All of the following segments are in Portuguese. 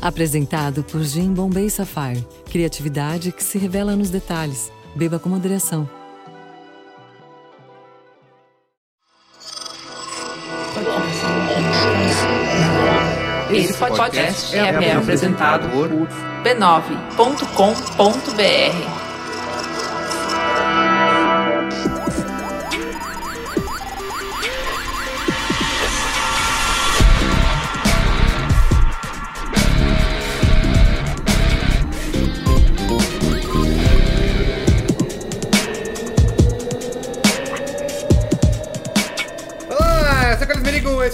Apresentado por Jim Bombay Sapphire. Criatividade que se revela nos detalhes. Beba com moderação. Esse podcast é, apresentado por b9.com.br.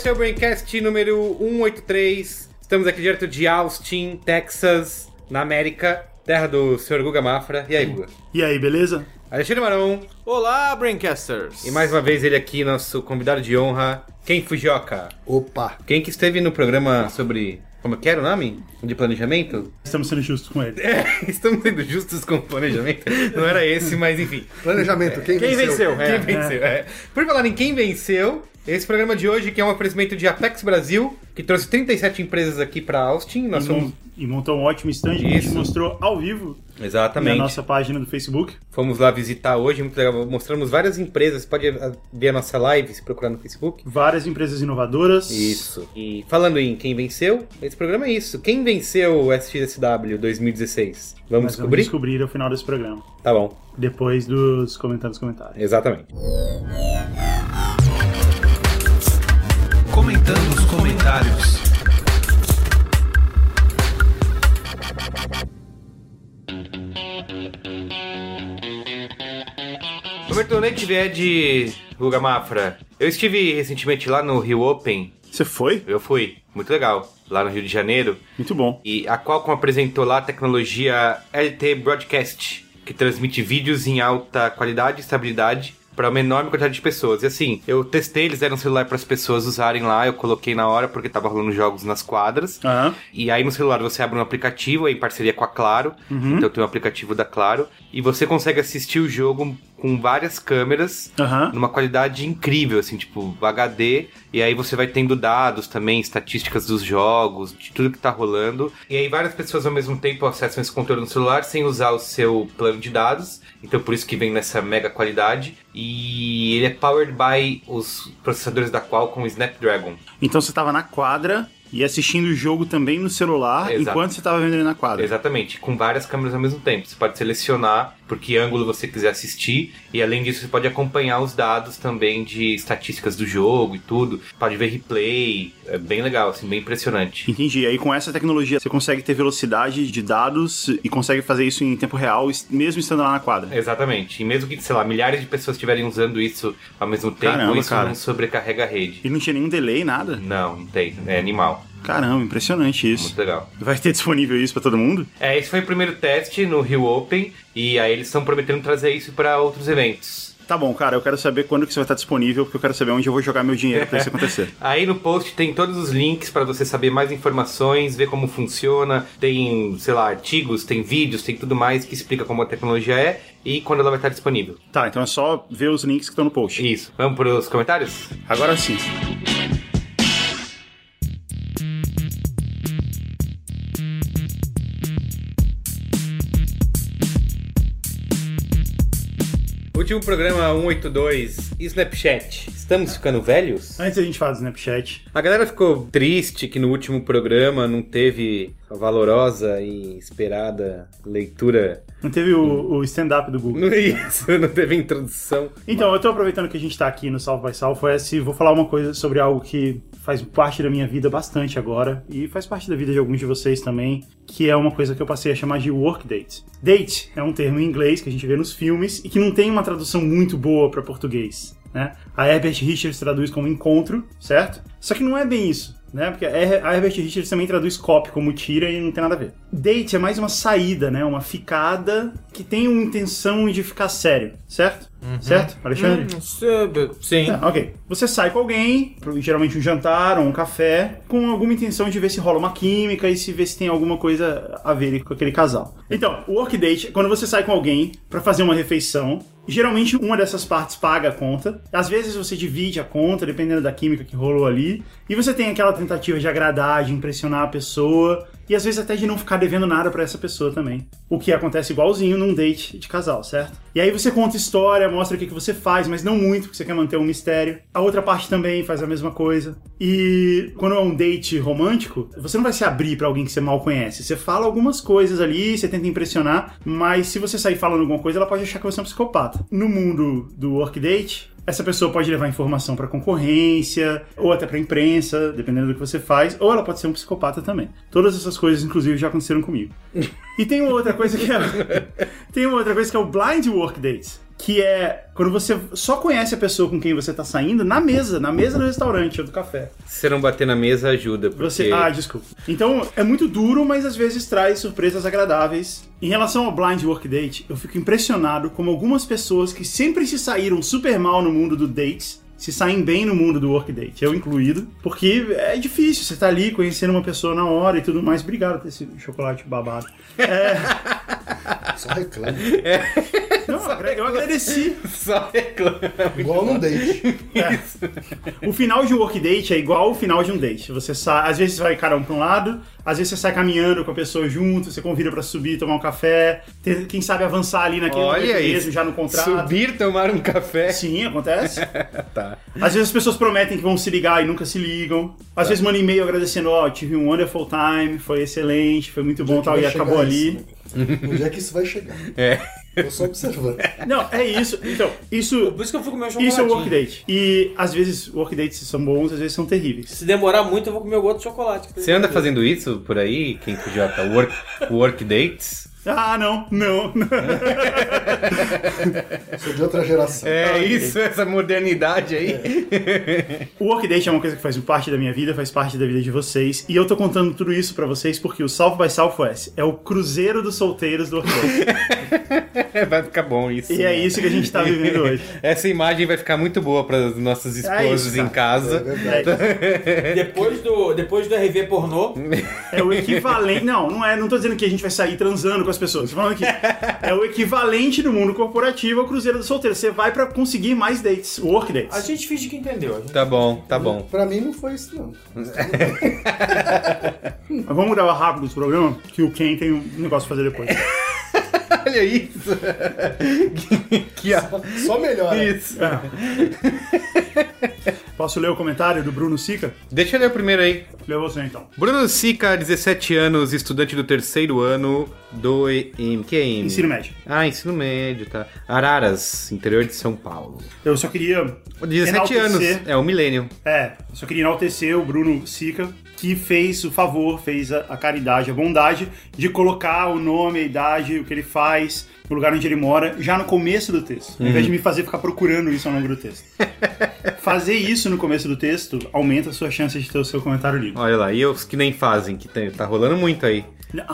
esse é o Braincast número 183. Estamos aqui direto de Austin, Texas, na América, terra do Sr. Guga Mafra. E aí, Guga? E aí, beleza? Alexandre Maron. Olá, Braincasters! E mais uma vez ele aqui, nosso convidado de honra, Ken Fujioka. Opa! Quem que esteve no programa sobre... Como que era o nome? De planejamento? Estamos sendo justos com ele. É, estamos sendo justos com o planejamento. Não era esse, mas enfim. Planejamento, quem, Quem venceu? Quem É. venceu? é. Por falar em quem venceu, esse programa de hoje, que é um oferecimento de Apex Brasil, que trouxe 37 empresas aqui para Austin. Nós E, somos. mon- e montou um ótimo stand que a gente Isso. mostrou ao vivo Exatamente. na nossa página do Facebook. Fomos lá visitar hoje, muito legal. Mostramos várias empresas. Você pode ver a nossa live se procurar no Facebook. Várias empresas inovadoras. Isso. E falando em quem venceu, esse programa é isso. Quem venceu o SXSW 2016? Vamos Mas vamos descobrir? descobrir ao final desse programa. Tá bom. Depois dos comentários comentários. Exatamente. Comentando os comentários. Roberto Leite é de Guga Mafra. Eu estive recentemente lá no Rio Open. Você foi? Eu fui. Muito legal. Lá no Rio de Janeiro. Muito bom. E a Qualcomm apresentou lá a tecnologia LT Broadcast, que transmite vídeos em alta qualidade e estabilidade para uma enorme quantidade de pessoas. E assim, eu testei, eles deram um celular para as pessoas usarem lá, eu coloquei na hora porque tava rolando jogos nas quadras. Aham. E aí no celular você abre um aplicativo é em parceria com a Claro. Então tem um aplicativo da Claro. E você consegue assistir o jogo com várias câmeras Aham. numa qualidade incrível, assim, tipo HD. E aí você vai tendo dados também, estatísticas dos jogos, de tudo que tá rolando. E aí várias pessoas ao mesmo tempo acessam esse conteúdo no celular sem usar o seu plano de dados. Então por isso que vem nessa mega qualidade. E ele é powered by os processadores da Qualcomm Snapdragon. Então você tava na quadra e assistindo o jogo também no celular Exato. enquanto você tava vendo ele na quadra. Exatamente, com várias câmeras ao mesmo tempo. Você pode selecionar por que ângulo você quiser assistir e além disso você pode acompanhar os dados também de estatísticas do jogo e tudo. Pode ver replay, é bem legal, assim, bem impressionante. Entendi. Aí com essa tecnologia você consegue ter velocidade de dados e consegue fazer isso em tempo real, mesmo estando lá na quadra. Exatamente, e mesmo que, sei lá, milhares de pessoas estiverem usando isso ao mesmo tempo, Caramba, isso cara. não sobrecarrega a rede. E não tinha nenhum delay, nada? Não, não tem, é animal, Caramba, impressionante isso. muito legal. Vai ter disponível isso pra todo mundo? É, esse foi o primeiro teste no Rio Open e aí eles estão prometendo trazer isso para outros eventos. Tá bom, cara, eu quero saber quando que isso vai estar disponível, porque eu quero saber onde eu vou jogar meu dinheiro pra isso acontecer. Aí no post tem todos os links para você saber mais informações, ver como funciona. Tem, sei lá, artigos, tem vídeos, tem tudo mais que explica como a tecnologia é e quando ela vai estar disponível. Tá, então é só ver os links que estão no post. Isso. Vamos para os comentários? Agora sim. Último programa 182, Snapchat. Estamos ficando velhos? Antes a gente fala do Snapchat. A galera ficou triste que no último programa não teve a valorosa e esperada leitura. Não teve o, o stand-up do Google. Não é isso, não teve introdução. Então, eu tô aproveitando que a gente tá aqui no South by Southwest e vou falar uma coisa sobre algo que faz parte da minha vida bastante agora e faz parte da vida de alguns de vocês também, que é uma coisa que eu passei a chamar de work date. Date é um termo em inglês que a gente vê nos filmes e que não tem uma tradução muito boa para português, né? A Herbert Richards traduz como encontro, certo? Só que não é bem isso. Né? Porque a Her- a Herbert Richards também traduz copy como tira e não tem nada a ver. Date é mais uma saída, né? Uma ficada que tem uma intenção de ficar sério, certo? Certo, Alexandre? Sim. Ah, ok. Você sai com alguém, geralmente um jantar ou um café, com alguma intenção de ver se rola uma química e se ver se tem alguma coisa a ver com aquele casal. Então, o work date é quando você sai com alguém pra fazer uma refeição. Geralmente uma dessas partes paga a conta. Às vezes você divide a conta, dependendo da química que rolou ali. E você tem aquela tentativa de agradar, de impressionar a pessoa. E às vezes até de não ficar devendo nada pra essa pessoa também. O que acontece igualzinho num date de casal, certo? E aí você conta história, mostra o que, que você faz, mas não muito, porque você quer manter um mistério. A outra parte também faz a mesma coisa. E quando é um date romântico, você não vai se abrir pra alguém que você mal conhece. Você fala algumas coisas ali, você tenta impressionar, mas se você sair falando alguma coisa, ela pode achar que você é um psicopata. No mundo do work date, essa pessoa pode levar informação para concorrência ou até para imprensa, dependendo do que você faz, ou ela pode ser um psicopata também. Todas essas coisas, inclusive, já aconteceram comigo. e tem uma outra coisa que é tem uma outra coisa que é o blind work dates, que é quando você só conhece a pessoa com quem você tá saindo na mesa, na mesa do restaurante ou do café. Se você não bater na mesa, ajuda. Porque... Você, ah, desculpa. Então é muito duro, mas às vezes traz surpresas agradáveis. Em relação ao blind work date, eu fico impressionado como algumas pessoas que sempre se saíram super mal no mundo do dates se saem bem no mundo do work date, eu incluído, porque é difícil, você tá ali conhecendo uma pessoa na hora e tudo mais. Obrigado por esse chocolate babado. É, Só reclama. não, eu agradeci. Só reclama. Igual num date. O final de um work date é igual o final de um date. Você sai, às vezes vai cada um pra um lado, às vezes você sai caminhando com a pessoa junto, você convida pra subir, tomar um café, ter- quem sabe avançar ali naquele Olha isso. mesmo, já no contrato. Subir, tomar um café. Sim, acontece. Tá. Às vezes as pessoas prometem que vão se ligar e nunca se ligam. Às vezes mandam e-mail agradecendo, ó, tive um wonderful time, foi excelente, foi muito bom tal, e acabou isso, ali. né? Onde é que isso vai chegar? É. Tô só observando. Não, é isso. Então, isso, Por isso que eu fui comer um chocolate. isso é o work date. E às vezes work dates são bons, às vezes são terríveis. Se demorar muito, eu vou comer o outro chocolate. Você anda fazendo isso por aí, quem Jota? Work, work dates? Ah, não, não. Sou de outra geração. É isso, essa modernidade aí. O Workdate é uma coisa que faz parte da minha vida, faz parte da vida de vocês. E eu tô contando tudo isso pra vocês porque o South by Southwest é o cruzeiro dos solteiros do Workdate. Vai ficar bom isso. e é isso que a gente tá vivendo hoje. Essa imagem vai ficar muito boa para os nossos esposos isso, em. É casa. verdade. Depois do, depois do RV pornô, É o equivalente. Não, não é. Não tô dizendo que a gente vai sair transando com as pessoas. Tô falando que é o equivalente do mundo corporativo ao cruzeiro do solteiro. Você vai pra conseguir mais dates, work dates. a gente finge que entendeu. Tá bom, tá bom. Pra mim não foi isso, não. Mas vamos gravar rápido esse programa, que o Ken tem um negócio pra fazer depois. Olha isso. que, que a- Só melhora. isso. Posso ler o comentário do Bruno Sica? Deixa eu ler o primeiro aí. Lê você então. Bruno Sica, 17 anos, estudante do terceiro ano do EM. Que é EM? Ensino médio. Ah, ensino médio, tá. Araras, interior de São Paulo. Eu só queria 17 anos, enaltecer- é o milênio. É, eu só queria enaltecer o Bruno Sica, que fez o favor, fez a, a caridade, a bondade de colocar o nome, a idade, o que ele faz, o lugar onde ele mora, já no começo do texto. Ao invés de me fazer ficar procurando isso ao longo do texto. fazer isso no começo do texto aumenta a sua chance de ter o seu comentário lido. Olha lá, e os que nem fazem, que tem- tá rolando muito aí.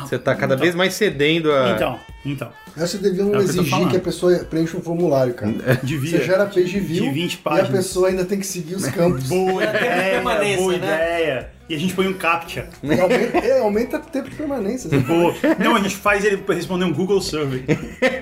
Você tá cada então. vez mais cedendo a. Então, então. Essa deviam É exigir que a pessoa preencha um formulário, cara. Devia. Você gera page view De 20 e a páginas. pessoa ainda tem que seguir os campos. Boa ideia, permanência, boa né? ideia. E a gente põe um captcha. Aumenta, é, aumenta o tempo de permanência. Boa. Não, a gente faz ele responder um Google Survey.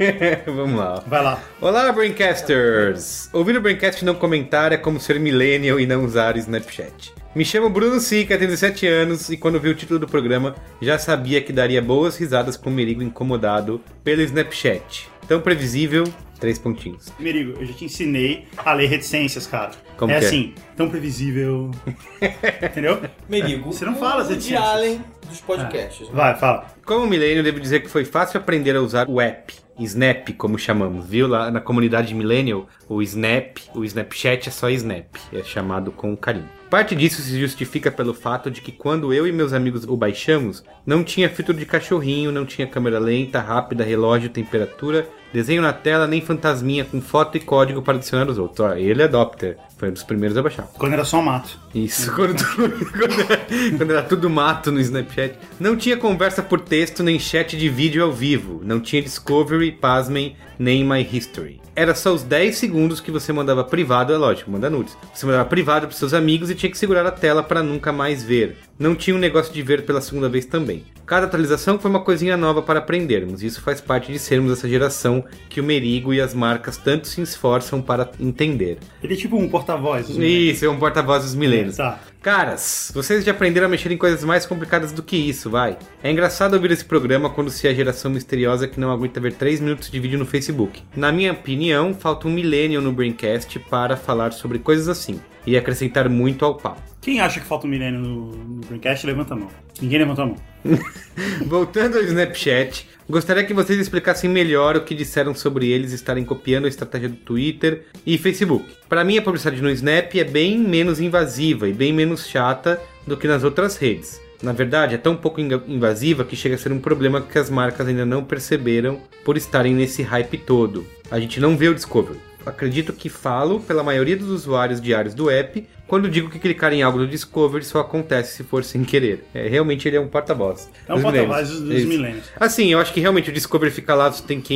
Vamos lá. Vai lá. Olá, Braincasters! Ouvir o Braincast e não comentar é como ser millennial e não usar o Snapchat. Me chamo Bruno Sica, tenho 17 anos e quando vi o título do programa já sabia que daria boas risadas com o Merigo incomodado pelo Snapchat. Tão previsível, três pontinhos. Merigo, eu já te ensinei a ler reticências, cara. Como é que é? assim, tão previsível. Entendeu? Merigo. Você não fala as reticências. Allen dos podcasts. né? Vai, fala. Como milênio, devo dizer que foi fácil aprender a usar o app, Snap, como chamamos, viu? Lá na comunidade millennial, o Snap, o Snapchat é só Snap, é chamado com carinho. Parte disso se justifica pelo fato de que quando eu e meus amigos o baixamos, não tinha filtro de cachorrinho, não tinha câmera lenta, rápida, relógio, temperatura, desenho na tela, nem fantasminha com foto e código para adicionar os outros. Ó, ele é adopter, foi um dos primeiros a baixar. Quando era só mato. Isso, quando, quando, era, quando era tudo mato no Snapchat. Não tinha conversa por texto, nem chat de vídeo ao vivo. Não tinha Discovery, pasmem, nem My History. Era só os 10 segundos que você mandava privado, é lógico, manda nudes. Você mandava privado pros seus amigos e tinha que segurar a tela para nunca mais ver. Não tinha um negócio de ver pela segunda vez também. Cada atualização foi uma coisinha nova para aprendermos. Isso faz parte de sermos essa geração que o Merigo e as marcas tanto se esforçam para entender. Ele é tipo um porta-voz. Isso, é um porta-voz dos milênios. Tá. Caras, vocês já aprenderam a mexer em coisas mais complicadas do que isso, vai. É engraçado ouvir esse programa quando se é a geração misteriosa que não aguenta ver 3 minutos de vídeo no Facebook. Na minha opinião, falta um millennial no Braincast para falar sobre coisas assim e acrescentar muito ao papo. Quem acha que falta um milênio no, no Dreamcast, levanta a mão. Ninguém levantou a mão. Voltando ao Snapchat, gostaria que vocês explicassem melhor o que disseram sobre eles estarem copiando a estratégia do Twitter e Facebook. Para mim, a publicidade no Snap é bem menos invasiva e bem menos chata do que nas outras redes. Na verdade, é tão pouco invasiva que chega a ser um problema que as marcas ainda não perceberam por estarem nesse hype todo. A gente não vê o Discovery. Acredito que falo pela maioria dos usuários diários do app quando digo que clicar em algo no Discovery só acontece se for sem querer. É, realmente ele é um porta-voz. É um porta-voz dos, dos milênios. Assim, eu acho que realmente o Discovery fica lá, você tem que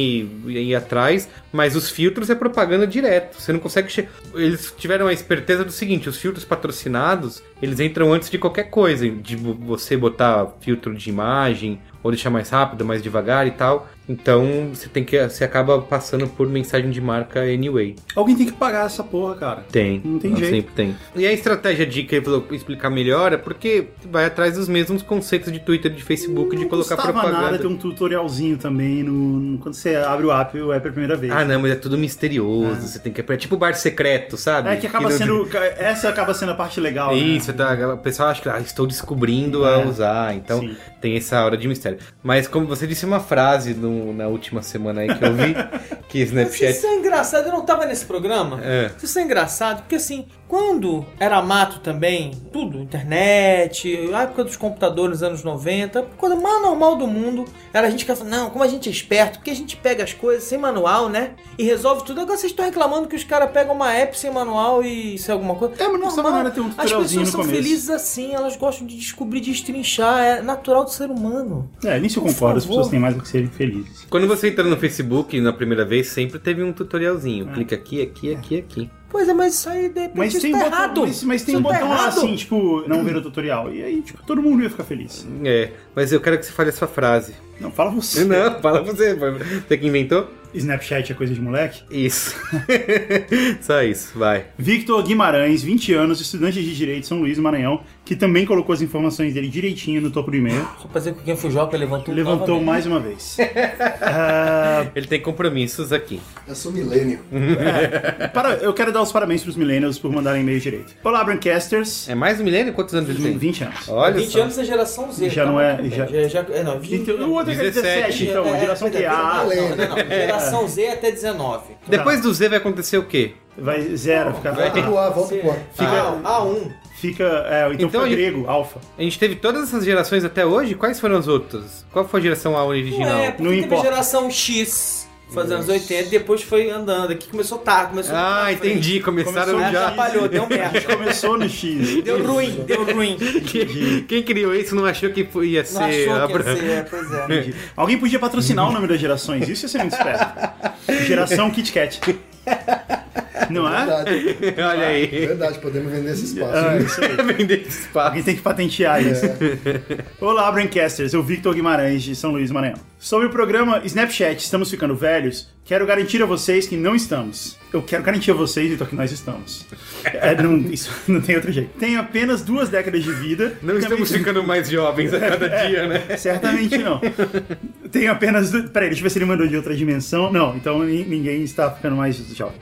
ir, ir atrás, mas os filtros é propaganda direto. Você não consegue. che- Eles tiveram a esperteza do seguinte: os filtros patrocinados eles entram antes de qualquer coisa, de vo- você botar filtro de imagem ou deixar mais rápido, mais devagar e tal. Então você tem que você acaba passando por mensagem de marca anyway. Alguém tem que pagar essa porra, cara. Tem. Não tem jeito. Sempre tem. E a estratégia de que ele falou explicar melhor é porque vai atrás dos mesmos conceitos de Twitter e de Facebook de não colocar custava propaganda. nada ter um tutorialzinho também no, no- quando você abre o app, o app é a primeira vez. Ah, não, mas é tudo misterioso. Você tem que é tipo bar secreto, sabe? É que acaba não- sendo. Essa acaba sendo a parte legal. né? Isso, tá, o pessoal acha que ah, estou descobrindo a É. usar, então Sim. tem essa hora de mistério. Mas como você disse uma frase no- na última semana aí que eu vi, que Mas Snapchat. Isso é engraçado, eu não tava nesse programa. É. Isso é engraçado, porque assim, quando era mato também, tudo, internet, a época dos computadores nos anos 90, a coisa mais normal do mundo era a gente que não, como a gente é esperto, porque a gente pega as coisas sem manual, né? E resolve tudo. Agora vocês estão reclamando que os caras pegam uma app sem manual e isso é alguma coisa. É, mas não Normal. nada ter um As pessoas são começo. felizes assim, elas gostam de descobrir, de destrinchar, é natural do ser humano. É, nisso eu concordo, as pessoas têm mais do que serem felizes. Quando você entra no Facebook na primeira vez, sempre teve um tutorialzinho. É. Clica aqui, aqui, aqui, aqui. Pois é, mas isso aí de repente Mas isso tem, tá um errado. botão, mas, mas tem Isso um tá botão lá errado. assim, tipo, não ver o tutorial. E aí, tipo, todo mundo ia ficar feliz. É, mas eu quero que você fale a sua frase. Não, fala você. Não, fala você. Você que inventou? Snapchat é coisa de moleque? Isso. Só isso, vai. Victor Guimarães, 20 anos, estudante de Direito, São Luís, Maranhão, que também colocou as informações dele direitinho no topo do e-mail. Só pra dizer que quem foi Joca levantou Levantou novamente. mais uma vez. Ah, Ele tem compromissos aqui. Eu sou milênio. para, eu quero dar os parabéns pros millennials por mandarem e-mail direito. Olá, Brancasters. É mais um milênio? Quantos anos ele tem? 20 anos. Olha 20 só. anos é geração Z. Já tá não é- já- já, já- é, não, 20, Então, o outro é 17, 17, então, é, geração é, que é, A. não, não, não, geração Z até 19. Depois do Z vai acontecer o quê? Vai zero, fica. Volta pro A, volta pro A. Fica A1. Fica. É, então, Então gente- grego, alfa. A gente teve todas essas gerações até hoje? Quais foram as outras? Qual foi a geração A Não original? é, porque Não teve importa. a geração X, foi nos anos 80, e depois foi andando. Aqui começou tá, começou Ah, entendi. Começaram Começou É, já. atrapalhou, deu A gente merda. começou no X. Deu ruim, deu ruim. Quem, quem criou isso não achou que ia Não ser achou que ia ser, é, pois é. Alguém podia patrocinar o nome das gerações, isso ia ser muito esperto. Geração Kit Kat. Não é? Verdade. Olha aí. Verdade, podemos vender esse espaço. Ah, isso aí. Vender esse espaço. Alguém tem que patentear isso. Olá, Braincasters. Eu Victor Guimarães, de São Luís, Maranhão. Sobre o programa Snapchat Estamos Ficando Velhos, quero garantir a vocês que não estamos. Eu quero garantir a vocês, Vitor, que nós estamos. É, não, isso não tem outro jeito. Tenho apenas duas décadas de vida. Não Também- estamos ficando mais jovens a cada dia, né? Certamente não. Tenho apenas. Du... Peraí, deixa eu ver se ele mandou de outra dimensão. Não, então ni- ninguém está ficando mais jovem.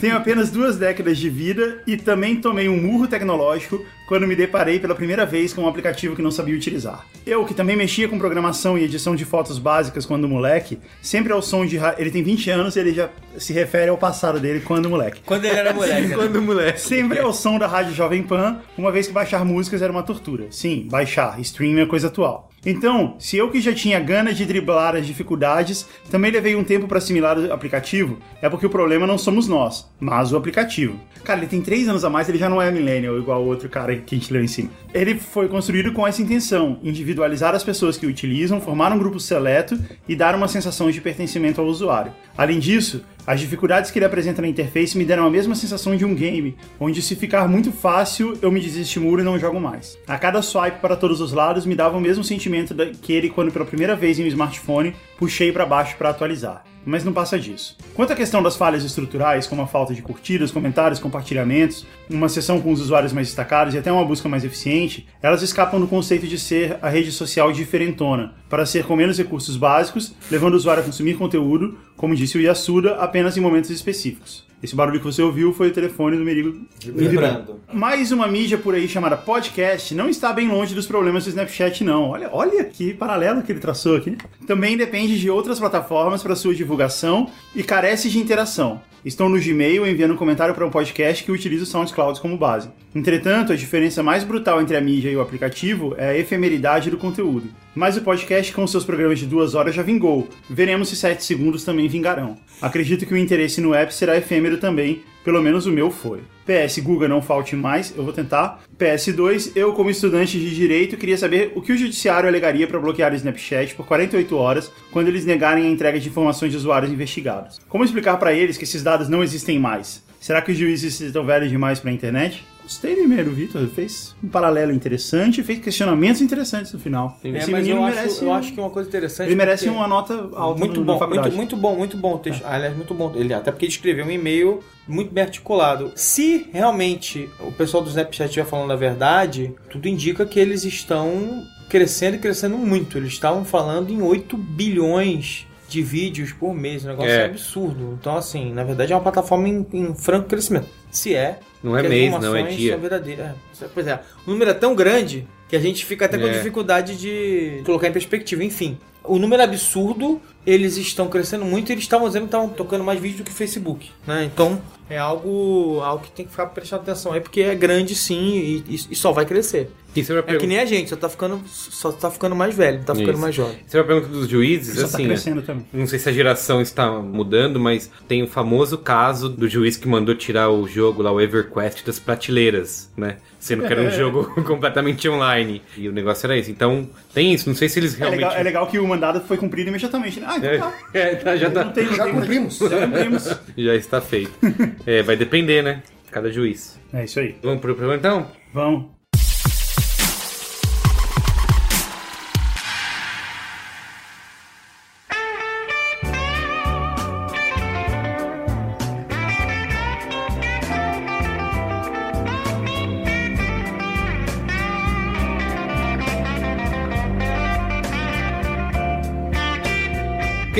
Tenho apenas duas décadas de vida e também tomei um murro tecnológico quando me deparei pela primeira vez com um aplicativo que não sabia utilizar. Eu, que também mexia com programação e edição de fotos básicas quando moleque, sempre ao som de. Ele tem 20 anos e ele já se refere ao passado dele quando moleque. Quando ele era moleque. Quando moleque. Sempre ao som da rádio Jovem Pan, uma vez que baixar músicas era uma tortura. Sim, baixar, streaming é coisa atual. Então, se eu que já tinha ganas de driblar as dificuldades, também levei um tempo para assimilar o aplicativo, é porque o problema não somos nós, mas o aplicativo. Cara, ele tem três anos a mais, ele já não é millennial igual o outro cara que a gente leu em cima. Ele foi construído com essa intenção, individualizar as pessoas que o utilizam, formar um grupo seleto e dar uma sensação de pertencimento ao usuário. Além disso, as dificuldades que ele apresenta na interface me deram a mesma sensação de um game, onde se ficar muito fácil, eu me desestimulo e não jogo mais. A cada swipe para todos os lados me dava o mesmo sentimento daquele quando pela primeira vez em um smartphone puxei para baixo para atualizar. Mas não passa disso. Quanto à questão das falhas estruturais, como a falta de curtidas, comentários, compartilhamentos, uma sessão com os usuários mais destacados e até uma busca mais eficiente, elas escapam do conceito de ser a rede social diferentona, para ser com menos recursos básicos, levando o usuário a consumir conteúdo, como disse o Yasuda, apenas em momentos específicos. Esse barulho que você ouviu foi o telefone do Merigo Vibrando. mais uma mídia por aí chamada podcast não está bem longe dos problemas do Snapchat, não. Olha, olha que paralelo que ele traçou aqui. Também depende de outras plataformas para sua divulgação e carece de interação. Estão no Gmail enviando um comentário para um podcast que utiliza o SoundCloud como base. Entretanto, a diferença mais brutal entre a mídia e o aplicativo é a efemeridade do conteúdo. Mas o podcast, com seus programas de duas horas, já vingou. Veremos se 7 segundos também vingarão. Acredito que o interesse no app será efêmero também, pelo menos o meu foi. PS, Guga, não falte mais, eu vou tentar. PS2, eu como estudante de direito queria saber o que o judiciário alegaria para bloquear o Snapchat por 48 horas quando eles negarem a entrega de informações de usuários investigados. Como explicar para eles que esses dados não existem mais? Será que os juízes estão velhos demais para a internet? Gostei primeiro, Vitor. Fez um paralelo interessante, fez questionamentos interessantes no final. É, Esse mas menino eu acho, merece, eu acho que é uma coisa interessante. ele merece uma nota alta muito no- bom, muito, muito bom, muito bom o texto. Aliás, muito bom. Ele, até porque ele escreveu um e-mail muito bem articulado. Se realmente o pessoal do Snapchat estiver falando a verdade, tudo indica que eles estão crescendo e crescendo muito. Eles estavam falando em 8 bilhões de vídeos por mês. O negócio é, É. absurdo. Então, assim, na verdade é uma plataforma em, em franco crescimento. Se é. Não é mês, não, é dia. são verdadeiras. É, pois é, o número é tão grande que a gente fica até com É. dificuldade de colocar em perspectiva. Enfim, o número é absurdo, eles estão crescendo muito e eles estavam dizendo que estavam tocando mais vídeo do que o Facebook. Né? Então é algo, algo que tem que ficar prestando atenção aí, porque é grande sim e, e- só vai crescer. E a É que nem a gente, só tá ficando, só tá ficando mais velho, tá ficando Isso. mais jovem. sobre a pergunta dos juízes, tá assim, né? crescendo também. Não sei se a geração está mudando, mas tem o famoso caso do juiz que mandou tirar o jogo lá, o EverQuest, das prateleiras, né? Sendo que era um É. jogo completamente online. E o negócio era esse. Então, tem isso. Não sei se eles É realmente. legal, é legal que o mandado foi cumprido imediatamente. né? Ah, então tá. É, tá, já, tá, tem, Já cumprimos. Já cumprimos. já está feito. É, vai depender, né? Cada juiz. É isso aí. Vamos pro programa então? Vamos.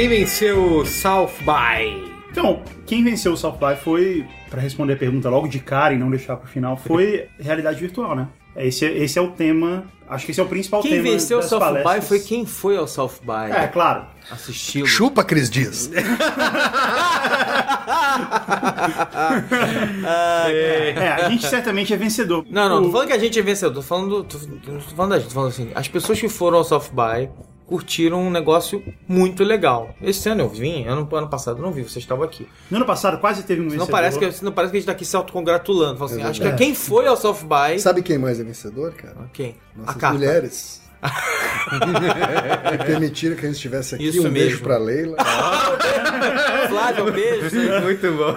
Quem venceu o South by? Então, quem venceu o South by foi, pra responder a pergunta logo de cara e não deixar pro final, foi realidade virtual, né? Esse, é- esse é o tema, acho que esse é o principal Quem tema venceu o South by palestras. foi quem foi ao South by. É, claro. Assisti-lo. Chupa, Cris Dias. É, a gente certamente é vencedor. Não, não, O- tô falando que a gente é vencedor, tô falando, tô, não tô falando da gente, tô falando assim, as pessoas que foram ao South by curtiram um negócio muito legal. Esse ano eu vim, ano, ano passado eu não vi, vocês estavam aqui. No ano passado quase teve um Não vencedor. parece, que, não parece que a gente tá aqui se autocongratulando. Assim, acho que verdade. quem foi ao South by... Sabe quem mais é vencedor, cara? Quem? Nossas a mulheres. que permitiram que a gente estivesse aqui. Isso um beijo mesmo. pra Leila. Flávio, um beijo. Muito bom.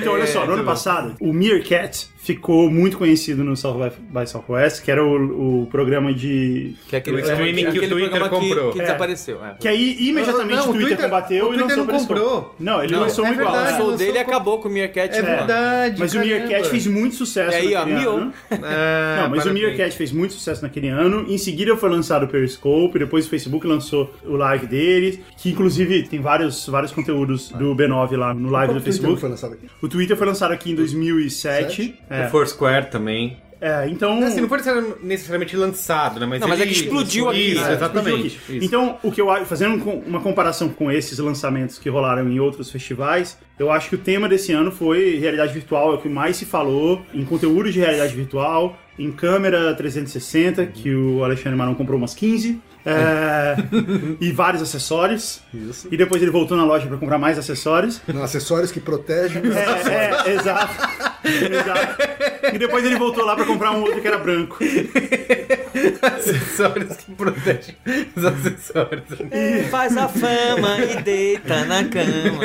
Então, olha só, no ano passado, o Meerkat ficou muito conhecido no South by, by Southwest, que era o, o programa de... Que é aquele, O streaming que o Twitter programa que- comprou. Que, É. desapareceu. É. Que aí, imediatamente, Não, o o Twitter, Twitter- combateu o e Twitter lançou não comprou. Não, ele Não, lançou é um igual. O show dele com- acabou com o Meerkat. É né? verdade. Mas o Meerkat caramba. fez muito sucesso E aí, ó, naquele Mio. ano. Ah, Não, mas o. Meerkat fez muito sucesso naquele ano. Em seguida foi lançado o Periscope, depois o Facebook lançou o live deles, que inclusive tem vários, vários conteúdos do B9 lá no live do Twitter Facebook. foi lançado aqui? O Twitter foi lançado aqui em 2007. É, O Foursquare também. é, então. Assim, não foi necessariamente lançado, né? Mas Não, mas ele- é que explodiu aqui, Isso, né? exatamente. Explodiu aqui. Isso. Então, o que eu acho, fazendo uma comparação com esses lançamentos que rolaram em outros festivais, eu acho que o tema desse ano foi realidade virtual, é o que mais se falou em conteúdo de realidade virtual, em câmera 360, que o Alexandre Maron comprou umas 15. É, e vários acessórios. Isso. E depois ele voltou na loja para comprar mais acessórios. Não, acessórios que protegem. É, é, exato. Exato. E depois ele voltou lá para comprar um outro que era branco. acessórios que protegem os acessórios. Faz a fama e deita na cama.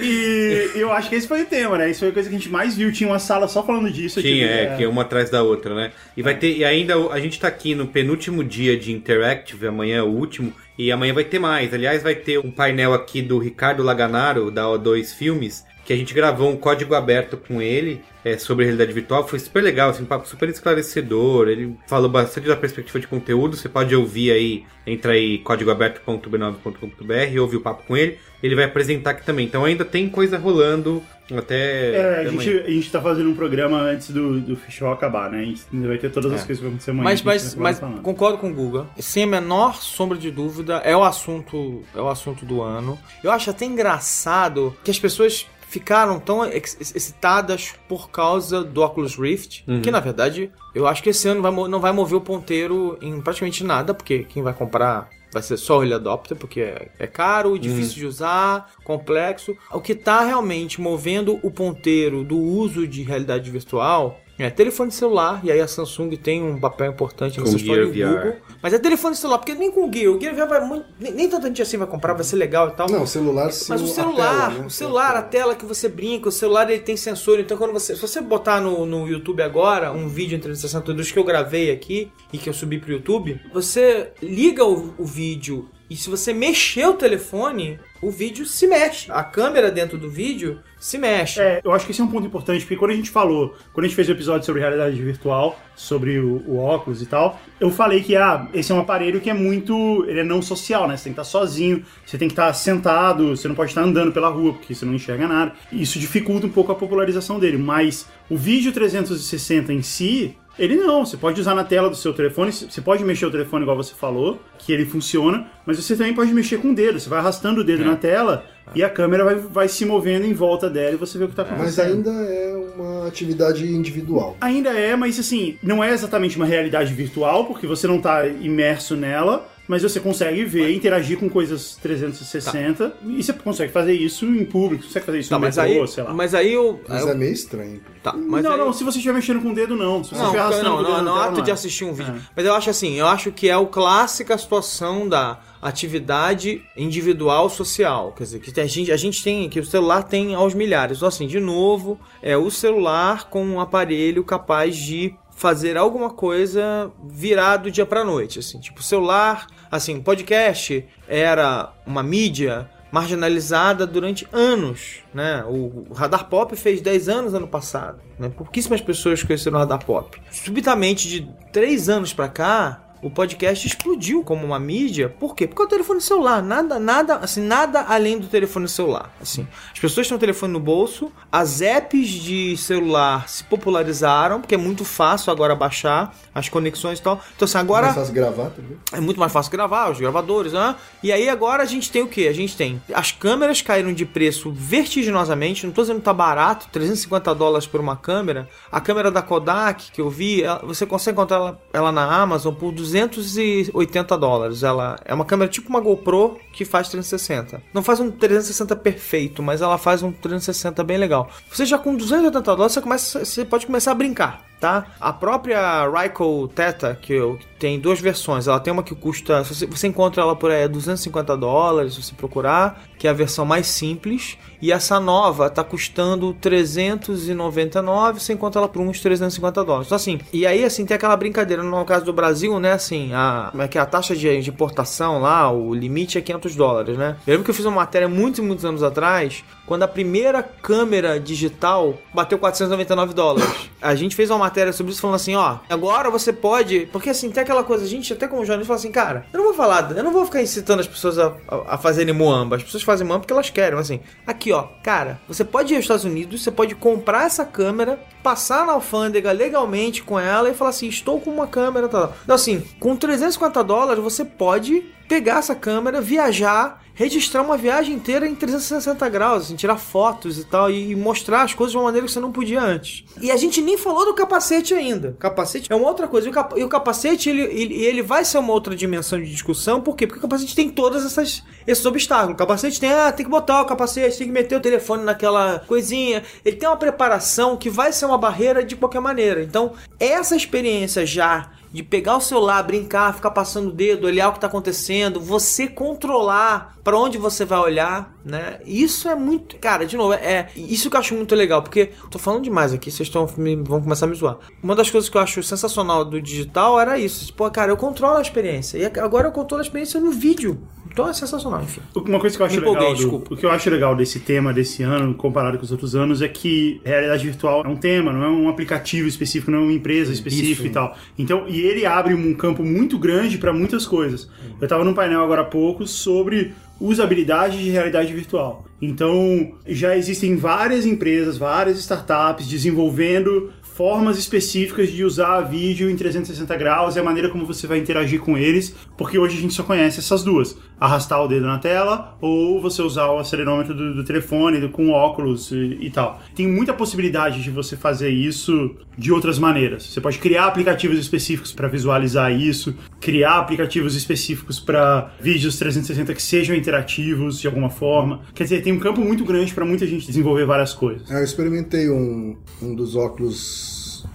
E eu acho que esse foi o tema, né? Isso foi a coisa que a gente mais viu. Tinha uma sala só falando disso. Tinha, tipo, é, que é uma atrás da outra, né? E vai ter, e ainda o- a gente tá aqui no penúltimo dia de Interactive, amanhã é o último, E amanhã vai ter mais. Aliás, vai ter um painel aqui do Ricardo Laganaro, da O2 Filmes, que a gente gravou um código aberto com ele é, sobre realidade virtual. Foi super legal, assim, um papo super esclarecedor. Ele falou bastante da perspectiva de conteúdo. Você pode ouvir aí, entra aí códigoaberto.b9.com.br, ouve o papo com ele. Ele vai apresentar aqui também. Então ainda tem coisa rolando até. É, a gente, a gente tá fazendo um programa antes do, do festival acabar, né? A gente ainda vai ter todas as É. coisas que vão acontecer amanhã. Mas, mas, mas falando. concordo com o Guga. Sem a menor sombra de dúvida, é o assunto, é o assunto do ano. Eu acho até engraçado que as pessoas ficaram tão ex- excitadas por causa do Oculus Rift, que na verdade eu acho que esse ano vai não vai mover o ponteiro em praticamente nada, porque quem vai comprar vai ser só o early adopter, porque é, é caro, difícil de usar, complexo. O que está realmente movendo o ponteiro do uso de realidade virtual é telefone celular, e aí a Samsung tem um papel importante nessa história, e o Gear VR. Google. Mas é telefone celular, porque nem com o Gear, o Gear vai muito, nem, nem tanta gente assim vai comprar, vai ser legal e tal. Não, o celular sim. Mas o a celular, tela, né? o celular, a tela que você brinca, o celular ele tem sensor, então quando você, se você botar no, no YouTube agora um vídeo em 360 dos que eu gravei aqui e que eu subi pro YouTube, você liga o, o vídeo e se você mexer o telefone, o vídeo se mexe. A câmera dentro do vídeo se mexe. É, eu acho que esse é um ponto importante, porque quando a gente falou, quando a gente fez o episódio sobre realidade virtual, sobre o, o óculos e tal, eu falei que, ah, esse é um aparelho que é muito, ele é não social, né? Você tem que estar sozinho, você tem que estar sentado, você não pode estar andando pela rua, porque você não enxerga nada. Isso dificulta um pouco a popularização dele, mas o vídeo 360 em si, ele não, você pode usar na tela do seu telefone, você pode mexer o telefone igual você falou, que ele funciona, mas você também pode mexer com o dedo, você vai arrastando o dedo na tela e a câmera vai, vai se movendo em volta dela e você vê o que tá acontecendo. Mas ainda é uma atividade individual. Ainda é, mas assim, não é exatamente uma realidade virtual, porque você não tá imerso nela, mas você consegue ver, interagir com coisas 360 e você consegue fazer isso em público, você consegue fazer isso Tá, no mas metrô, aí, sei lá. mas aí eu, Mas eu- é meio estranho. tá, mas não, aí- não, se você estiver mexendo com o dedo, não. Se você Não, estiver arrastando não, o dedo não, na não, ato não de é. assistir um vídeo. É. Mas eu acho assim, eu acho que é o clássica situação da atividade individual social. Quer dizer, que a gente, a gente tem, que o celular tem aos milhares. Então, assim, de novo, é o celular com um aparelho capaz de fazer alguma coisa virar do dia pra noite, assim, tipo celular, assim, podcast era uma mídia marginalizada durante anos, né? O Radar Pop fez 10 anos ano passado, né? Pouquíssimas pessoas conheceram o Radar Pop. Subitamente, de 3 anos pra cá, o podcast explodiu como uma mídia. Por quê? Porque é o telefone celular, nada, nada, assim, nada além do telefone celular. Assim, as pessoas têm o telefone no bolso, as apps de celular se popularizaram, porque é muito fácil agora baixar as conexões e tal. Então, assim, agora Mais fácil gravar também. é muito mais fácil gravar, os gravadores, né? E aí agora a gente tem o que? A gente tem. As câmeras caíram de preço vertiginosamente. Não tô dizendo que tá barato, 350 dólares por uma câmera. A câmera da Kodak que eu vi, você consegue encontrar ela, ela na Amazon por 280 dólares. Ela é uma câmera tipo uma GoPro que faz 360. Não faz um 360 perfeito, mas ela faz um 360 bem legal. Você já com 280 dólares, você, começa, você pode começar a brincar tá? A própria Ryko Theta, que eu- tem duas versões, ela tem uma que custa, você, encontra ela por aí, é 250 dólares, se você procurar, que é a versão mais simples, e essa nova tá custando 399, você encontra ela por uns 350 dólares. Então assim, e aí assim, tem aquela brincadeira, no caso do Brasil, né, assim, a, como é que é, a taxa de, de importação lá, o limite é 500 dólares, né? Eu lembro que eu fiz uma matéria muitos muitos anos atrás, quando a primeira câmera digital bateu 499 dólares. A gente fez uma matéria sobre isso falando assim, ó, agora você pode, porque assim, tem aquela coisa, a gente até como jornalista fala assim, cara, eu não vou falar, eu não vou ficar incitando as pessoas a, a, a fazerem muamba, as pessoas fazem muamba porque elas querem, assim, aqui ó, cara, você pode ir aos Estados Unidos, você pode comprar essa câmera, passar na alfândega legalmente com ela e falar assim, estou com uma câmera, tal. Então assim, com 350 dólares você pode pegar essa câmera, viajar, registrar uma viagem inteira em 360 graus, assim, tirar fotos e tal, e, mostrar as coisas de uma maneira que você não podia antes. E a gente nem falou do capacete ainda. Capacete é uma outra coisa. E o, capa- e o capacete, ele, ele, ele vai ser uma outra dimensão de discussão, por quê? Porque o capacete tem essas, esses obstáculos. O capacete tem, ah, tem que botar o capacete, tem que meter o telefone naquela coisinha. Ele tem uma preparação que vai ser uma barreira de qualquer maneira. Então, essa experiência já de pegar o celular, brincar, ficar passando o dedo, olhar o que tá acontecendo, você controlar para onde você vai olhar, né? Isso é muito, cara, de novo, é isso que eu acho muito legal, porque tô falando demais aqui, vocês estão vão começar a me zoar. Uma das coisas que eu acho sensacional do digital era isso, tipo, cara, eu controlo a experiência. E agora eu controlo a experiência no vídeo. Então é sensacional, enfim. Uma coisa que eu acho empolguei, legal, do- desculpa. o que eu acho legal desse tema desse ano, comparado com os outros anos, é que realidade virtual é um tema, não é um aplicativo específico, não é uma empresa específica e tal. Então, e ele abre um campo muito grande para muitas coisas. Eu tava num painel agora há pouco sobre usabilidade de realidade virtual. Então, já existem várias empresas, várias startups desenvolvendo formas específicas de usar vídeo em 360 graus e a maneira como você vai interagir com eles, porque hoje a gente só conhece essas duas: arrastar o dedo na tela ou você usar o acelerômetro do, do telefone do- com óculos e, e tal. Tem muita possibilidade de você fazer isso de outras maneiras. Você pode criar aplicativos específicos para visualizar isso, criar aplicativos específicos para vídeos 360 que sejam interativos de alguma forma. Quer dizer, tem um campo muito grande para muita gente desenvolver várias coisas. É, Eu experimentei um, um dos óculos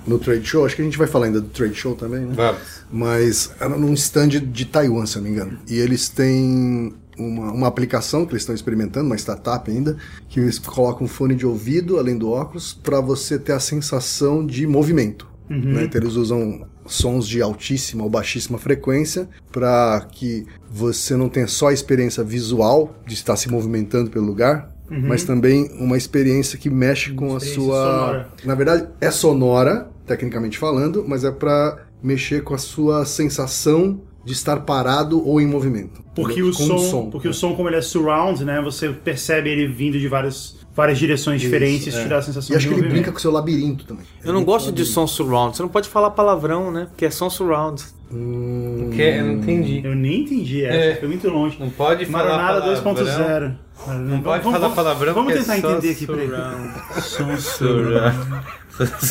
no trade show, acho que a gente vai falar ainda do trade show também, né? Vamos. Mas era num stand de Taiwan, se eu não me engano. E eles têm uma, uma aplicação que eles estão experimentando, uma startup ainda, que eles colocam um fone de ouvido, além do óculos, para você ter a sensação de movimento. né? Então eles usam sons de altíssima ou baixíssima frequência para que você não tenha só a experiência visual de estar se movimentando pelo lugar, mas também uma experiência que mexe com a sua. sonora. Na verdade, é sonora, tecnicamente falando, mas é para mexer com a sua sensação de estar parado ou em movimento. Porque o Com som, porque é. o som como ele é surround, né, você percebe ele vindo de várias várias direções diferentes, Isso, é. te dá a sensação E acho de que ele brinca com o seu labirinto também. Eu não gosto de som surround. Você não pode falar palavrão, né? Porque é som surround. Que, eu não entendi. Eu nem entendi essa, É. foi muito longe. Não pode falar palavrão. 2.0. Não pode falar palavrão Vamos porque tentar é entender aqui, peraí. surround. Som surround.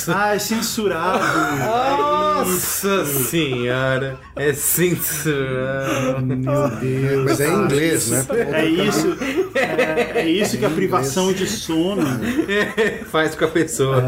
Ah, é censurado. Nossa senhora, é censurado. Meu Deus. Mas é em inglês, né? É isso, é, é isso que a privação de sono. Faz com a pessoa.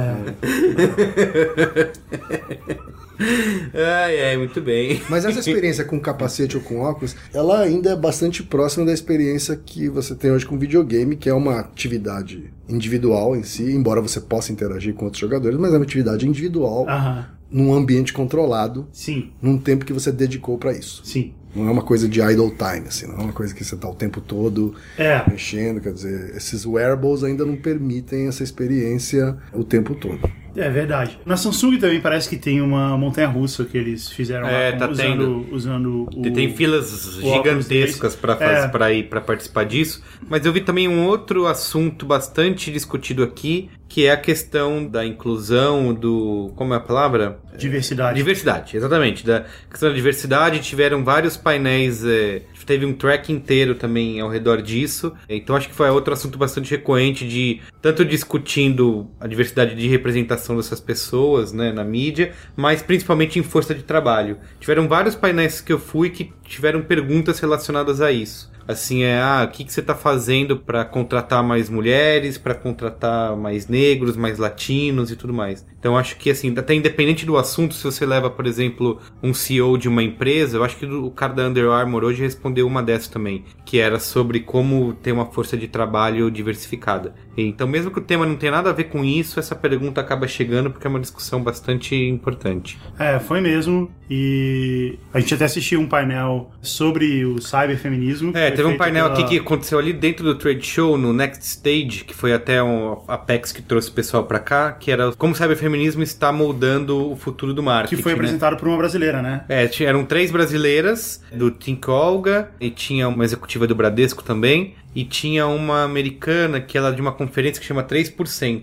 Ai, ai, muito bem. Mas essa experiência com capacete ou com óculos, ela ainda é bastante próxima da experiência que você tem hoje com videogame, que é uma atividade individual em si, embora você possa interagir com outros jogadores, mas é uma atividade individual Aham, num ambiente controlado, sim, num tempo que você dedicou pra isso. sim. Não é uma coisa de idle time, assim, não é uma coisa que você tá o tempo todo É, mexendo, quer dizer, esses wearables ainda não permitem essa experiência o tempo todo. é verdade. Na Samsung também parece que tem uma montanha russa que eles fizeram É, lá tá usando, tendo. usando o. Tem filas gigantescas para É. para ir para participar disso, mas eu vi também um outro assunto bastante discutido aqui, que é a questão da inclusão do, como é a palavra? Diversidade. Diversidade, exatamente. Da questão da diversidade, tiveram vários painéis, é, teve um track inteiro também ao redor disso. Então acho que foi outro assunto bastante recorrente de tanto discutindo a diversidade de representação dessas pessoas, né, na mídia, mas principalmente em força de trabalho. Tiveram vários painéis que eu fui que tiveram perguntas relacionadas a isso. Assim, é, ah, o que, que você está fazendo para contratar mais mulheres, para contratar mais negros, mais latinos e tudo mais. Então, acho que, assim, até independente do assunto, se você leva, por exemplo, um CEO de uma empresa, eu acho que o cara da Under Armour hoje respondeu uma dessas também, que era sobre como ter uma força de trabalho diversificada. Então, mesmo que o tema não tenha nada a ver com isso, essa pergunta acaba chegando porque é uma discussão bastante importante. É, foi mesmo. E a gente até assistiu um painel sobre o cyberfeminismo. É, teve um painel aqui que aconteceu ali dentro do trade show, no Next Stage, que foi até um Apex que trouxe o pessoal pra cá, que era como o cyberfeminismo está moldando o futuro do marketing. Que foi né? apresentado por uma brasileira, né? É, eram três brasileiras, do Think Olga, e tinha uma executiva do Bradesco também, e tinha uma americana que ela é de uma conferência que chama 3%.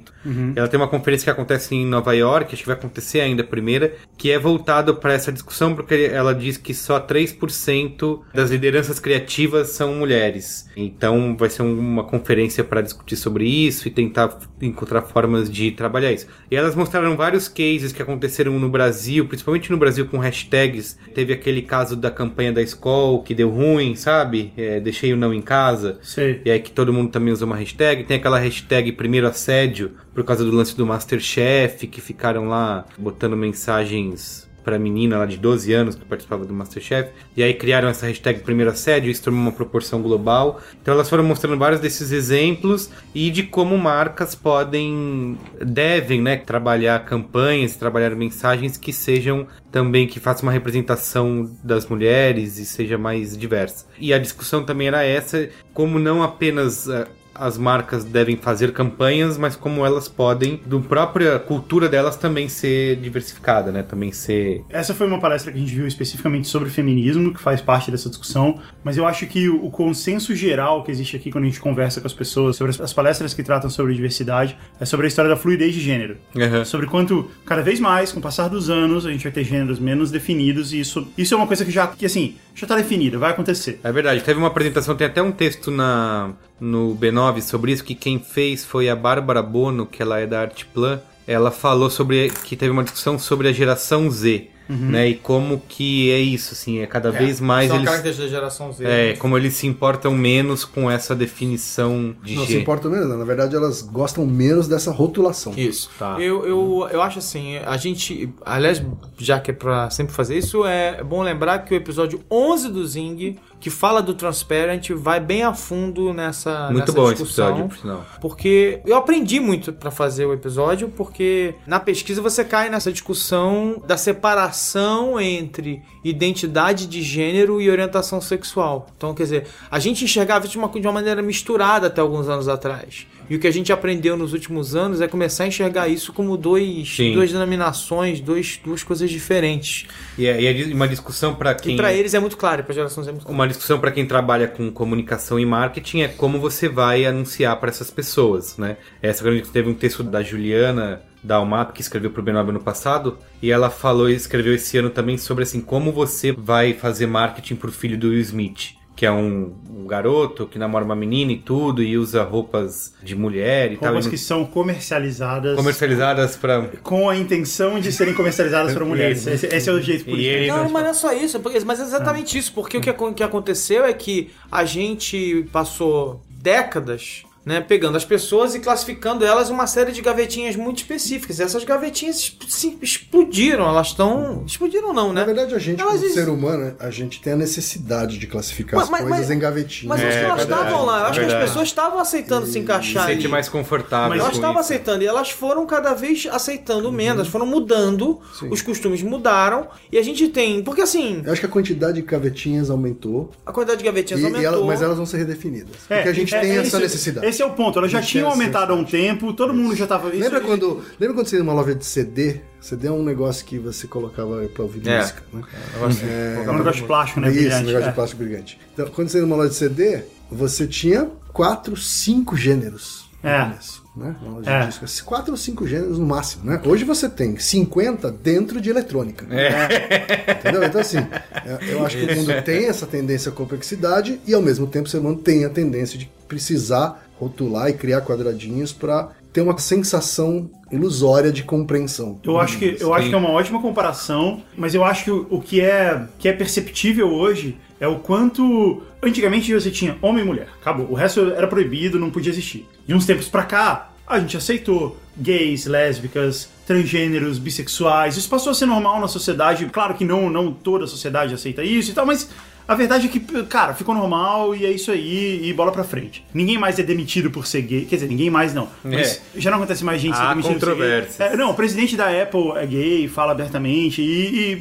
Ela tem uma conferência que acontece em Nova York, acho que vai acontecer ainda a primeira, que é voltado para essa discussão, porque ela diz que só 3% das lideranças criativas são mulheres. Então vai ser um- uma conferência para discutir sobre isso e tentar encontrar formas de trabalhar isso. E elas mostraram vários cases que aconteceram no Brasil, principalmente no Brasil com hashtags. Teve aquele caso da campanha da escola que deu ruim, sabe? É, deixei o não em casa. Sei. E aí que todo mundo também usa uma hashtag. Tem aquela hashtag primeiro assédio, por causa do lance do Masterchef, que ficaram lá botando mensagens pra menina lá de 12 anos que participava do Masterchef. E aí criaram essa hashtag primeiro assédio, isso tomou uma proporção global. Então elas foram mostrando vários desses exemplos e de como marcas podem, devem, né, trabalhar campanhas, trabalhar mensagens que sejam também, que façam uma representação das mulheres e seja mais diversa. E a discussão também era essa, como não apenas eh, as marcas devem fazer campanhas, mas como elas podem, do própria cultura delas também ser diversificada, né? Também ser. Essa foi uma palestra que a gente viu especificamente sobre feminismo, que faz parte dessa discussão, mas eu acho que o consenso geral que existe aqui quando a gente conversa com as pessoas sobre as palestras que tratam sobre diversidade é sobre a história da fluidez de gênero. Uhum. Sobre quanto, cada vez mais, com o passar dos anos, a gente vai ter gêneros menos definidos e isso, isso é uma coisa que já, que assim, já tá definida, vai acontecer. É verdade, teve uma apresentação, tem até um texto na, no B9 sobre isso, que quem fez foi a Bárbara Bono, que ela é da Artplan. Ela falou sobre que teve uma discussão sobre a geração Z, né? E como que é isso, assim, é cada vez mais São eles. características da geração Z. É, como eles se importam menos com essa definição de Não se gênero. importa menos, não. na verdade elas gostam menos dessa rotulação. Isso. Tá. Eu, eu, eu acho assim, a gente, aliás, já que é pra sempre fazer isso, é bom lembrar que o episódio 11 do Zing, que fala do Transparent, vai bem a fundo nessa Muito nessa bom esse discussão. episódio, por sinal. Porque eu aprendi muito pra fazer o episódio, porque na pesquisa você cai nessa discussão da separação entre identidade de gênero e orientação sexual. Então, quer dizer, a gente enxergava isso de uma, de uma maneira misturada até alguns anos atrás. E o que a gente aprendeu nos últimos anos é começar a enxergar isso como dois, Sim. duas denominações, dois, duas coisas diferentes. E é, e é uma discussão para quem. Pra eles é muito claro, pra gerações é muito claro. Uma discussão para quem trabalha com comunicação e marketing é como você vai anunciar para essas pessoas, né? Essa grande teve um texto da Juliana Dalmato que escreveu pro B9 ano passado e ela falou e escreveu esse ano também sobre assim como você vai fazer marketing pro filho do Will Smith. Que é um, um garoto que namora uma menina e tudo, e usa roupas de mulher e tal. Roupas que são comercializadas comercializadas para com a intenção de serem comercializadas para mulheres. Esse, esse é o jeito por isso. ele- Não, mas não é só isso, mas é exatamente isso, porque o que aconteceu é que a gente passou décadas né, pegando as pessoas e classificando elas em uma série de gavetinhas muito específicas. E essas gavetinhas se explodiram, elas estão. Explodiram não, né? Na verdade, a gente, Elas como ex- ser humano, a gente tem a necessidade de classificar Mas- as mas- coisas mas- em gavetinhas. Mas acho É, que elas verdade, estavam lá, eu acho que as pessoas estavam aceitando se se encaixar sente ali. mais confortável. Mas elas estavam aceitando e elas foram cada vez aceitando menos, elas foram mudando, Sim. os costumes mudaram e a gente tem. Porque assim, Eu acho que a quantidade de gavetinhas aumentou, a quantidade de gavetinhas e- e aumentou. ela- mas elas vão ser redefinidas. É, porque a gente é- tem é essa isso- necessidade. Esse é o ponto. Elas já tinham essa aumentado há um tempo, todo mundo já tava. isso- Lembra quando, lembra quando você ia numa loja de CD? CD é um negócio que você colocava pra ouvir É. música, né? É um negócio de plástico, né? Isso, brilhante. um negócio É. de plástico brilhante. Então, quando você ia numa loja de CD, você tinha quatro, cinco gêneros. no É. começo, Né? Uma loja É. de disco. Quatro ou cinco gêneros no máximo, né? Hoje você tem 50 dentro de eletrônica. Entendeu? Então, assim, é, eu acho que o mundo tem essa tendência à complexidade e, ao mesmo tempo, o ser humano tem a tendência de precisar rotular e criar quadradinhos para ter uma sensação ilusória de compreensão. Eu acho que eu acho que é uma ótima comparação, mas eu acho que o, que é que é perceptível hoje é o quanto antigamente você tinha homem e mulher, acabou. O resto era proibido, não podia existir. De uns tempos pra cá, a gente aceitou gays, lésbicas, transgêneros, bissexuais. Isso passou a ser normal na sociedade. Claro que não não toda a sociedade aceita isso e tal, mas a verdade é que, cara, ficou normal e é isso aí, e bola pra frente. Ninguém mais é demitido por ser gay. Quer dizer, ninguém mais não. Mas já não acontece mais gente ser demitida por ser gay. É, não, o presidente da Apple é gay, fala abertamente, e,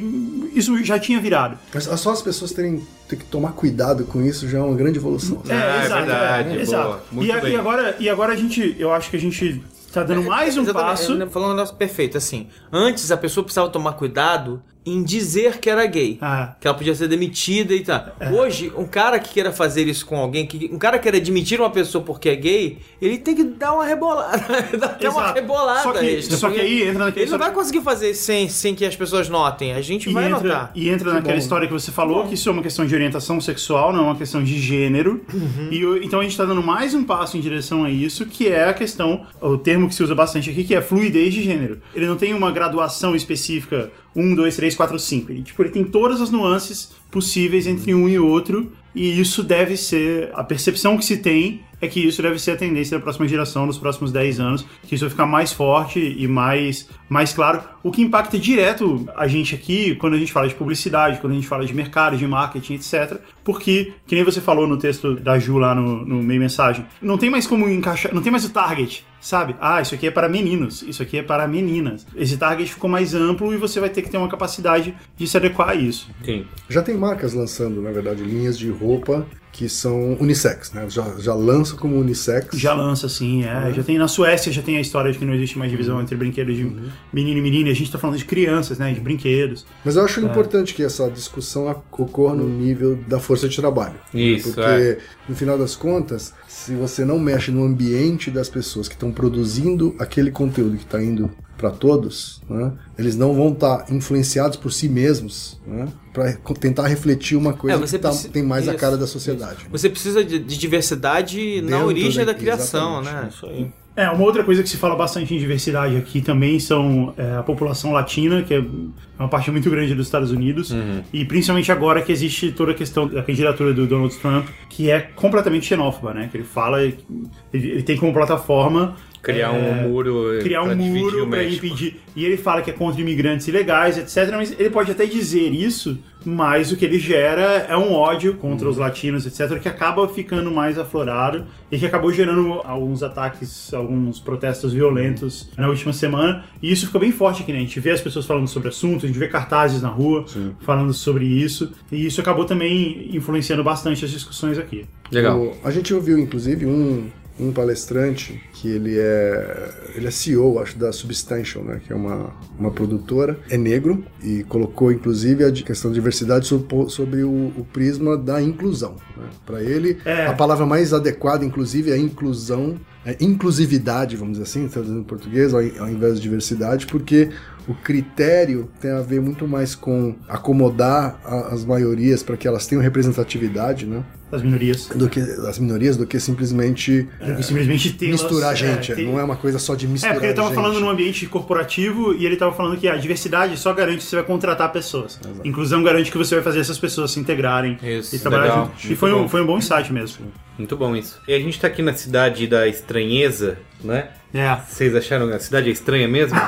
e isso já tinha virado. Mas só as pessoas terem ter que tomar cuidado com isso já é uma grande evolução. Ah, é verdade, boa. exato. Muito e, a- bem. e agora, e agora a gente, eu acho que a gente tá dando mais um Exatamente, passo. Falando um negócio perfeito, assim. Antes a pessoa precisava tomar cuidado em dizer que era gay. Ah. Que ela podia ser demitida e tal. Hoje, um cara que queira fazer isso com alguém, que, um cara que queira admitir uma pessoa porque é gay, ele tem que dar uma rebolada. dar até uma rebolada Só que- extra, só que aí entra naquele- Ele não vai conseguir fazer sem, sem que as pessoas notem. A gente E vai entra, notar. e entra naquela história que você falou, que isso é uma questão de orientação sexual, não é uma questão de gênero. Uhum. E então a gente tá dando mais um passo em direção a isso, que é a questão, o termo que se usa bastante aqui, que é fluidez de gênero. Ele não tem uma graduação específica, 1, 2, 3, 4, 5. Ele, tipo, ele tem todas as nuances possíveis entre um e outro, e isso deve ser a percepção que se tem é que isso deve ser a tendência da próxima geração, nos próximos 10 anos, que isso vai ficar mais forte e mais, mais claro, o que impacta direto a gente aqui quando a gente fala de publicidade, quando a gente fala de mercado, de marketing, etc. Porque, que nem você falou no texto da Ju lá no, no meio mensagem, não tem mais como encaixar, não tem mais o target, sabe? Ah, isso aqui é para meninos, isso aqui é para meninas. Esse target ficou mais amplo e você vai ter que ter uma capacidade de se adequar a isso. Sim. Já tem marcas lançando, na verdade, linhas de roupa que são unissex, né? Já, já lançam como unissex. Já lança, sim, é. Já tem na Suécia, já tem a história de que não existe mais divisão entre brinquedos de menino e menina. A gente tá falando de crianças, né? De brinquedos. Mas eu acho importante que essa discussão ocorra no nível da força de trabalho. Isso, Porque, é. no final das contas, se você não mexe no ambiente das pessoas que estão produzindo aquele conteúdo que está indo para todos, né, eles não vão estar influenciados por si mesmos né, para tentar refletir uma coisa É, que tá- precisa- tem mais a isso, cara da sociedade. Você precisa de, de diversidade na Dentro origem da, da- criação, né? Isso aí. É, uma outra coisa que se fala bastante em diversidade aqui também são é, a população latina, que é uma parte muito grande dos Estados Unidos, e principalmente agora que existe toda a questão da candidatura do Donald Trump, que é completamente xenófoba, né? Que ele fala, ele, ele tem como plataforma Criar é, um muro. criar um muro para impedir. E ele fala que é contra imigrantes ilegais, etc. Mas ele pode até dizer isso, mas o que ele gera é um ódio contra os latinos, etc., que acaba ficando mais aflorado e que acabou gerando alguns ataques, alguns protestos violentos na última semana. E isso ficou bem forte aqui, né? A gente vê as pessoas falando sobre assuntos, a gente vê cartazes na rua falando sobre isso. E isso acabou também influenciando bastante as discussões aqui. Legal. O- a gente ouviu, inclusive, um, um palestrante que ele é, ele é CEO, acho, da Substantial, né, que é uma, uma produtora, é negro e colocou, inclusive, a questão de diversidade sobre, sobre o, o prisma da inclusão. Né. Para ele, É. a palavra mais adequada, inclusive, é inclusão, é inclusividade, vamos dizer assim, traduzindo em português, ao, ao invés de diversidade, porque o critério tem a ver muito mais com acomodar a- as maiorias para que elas tenham representatividade, né? Das minorias. do que as minorias do que simplesmente Do que simplesmente ter misturar gente. ter- Não é uma coisa só de É, misturar porque ele tava gente. falando num ambiente corporativo e ele tava falando que a diversidade só garante que você vai contratar pessoas. Inclusão garante que você vai fazer essas pessoas se integrarem Isso, e trabalhar legal. junto. E Muito foi um, bom. foi um bom insight mesmo. Muito bom isso. E a gente tá aqui na cidade da estranheza, né? É. Vocês acharam que a cidade é estranha mesmo?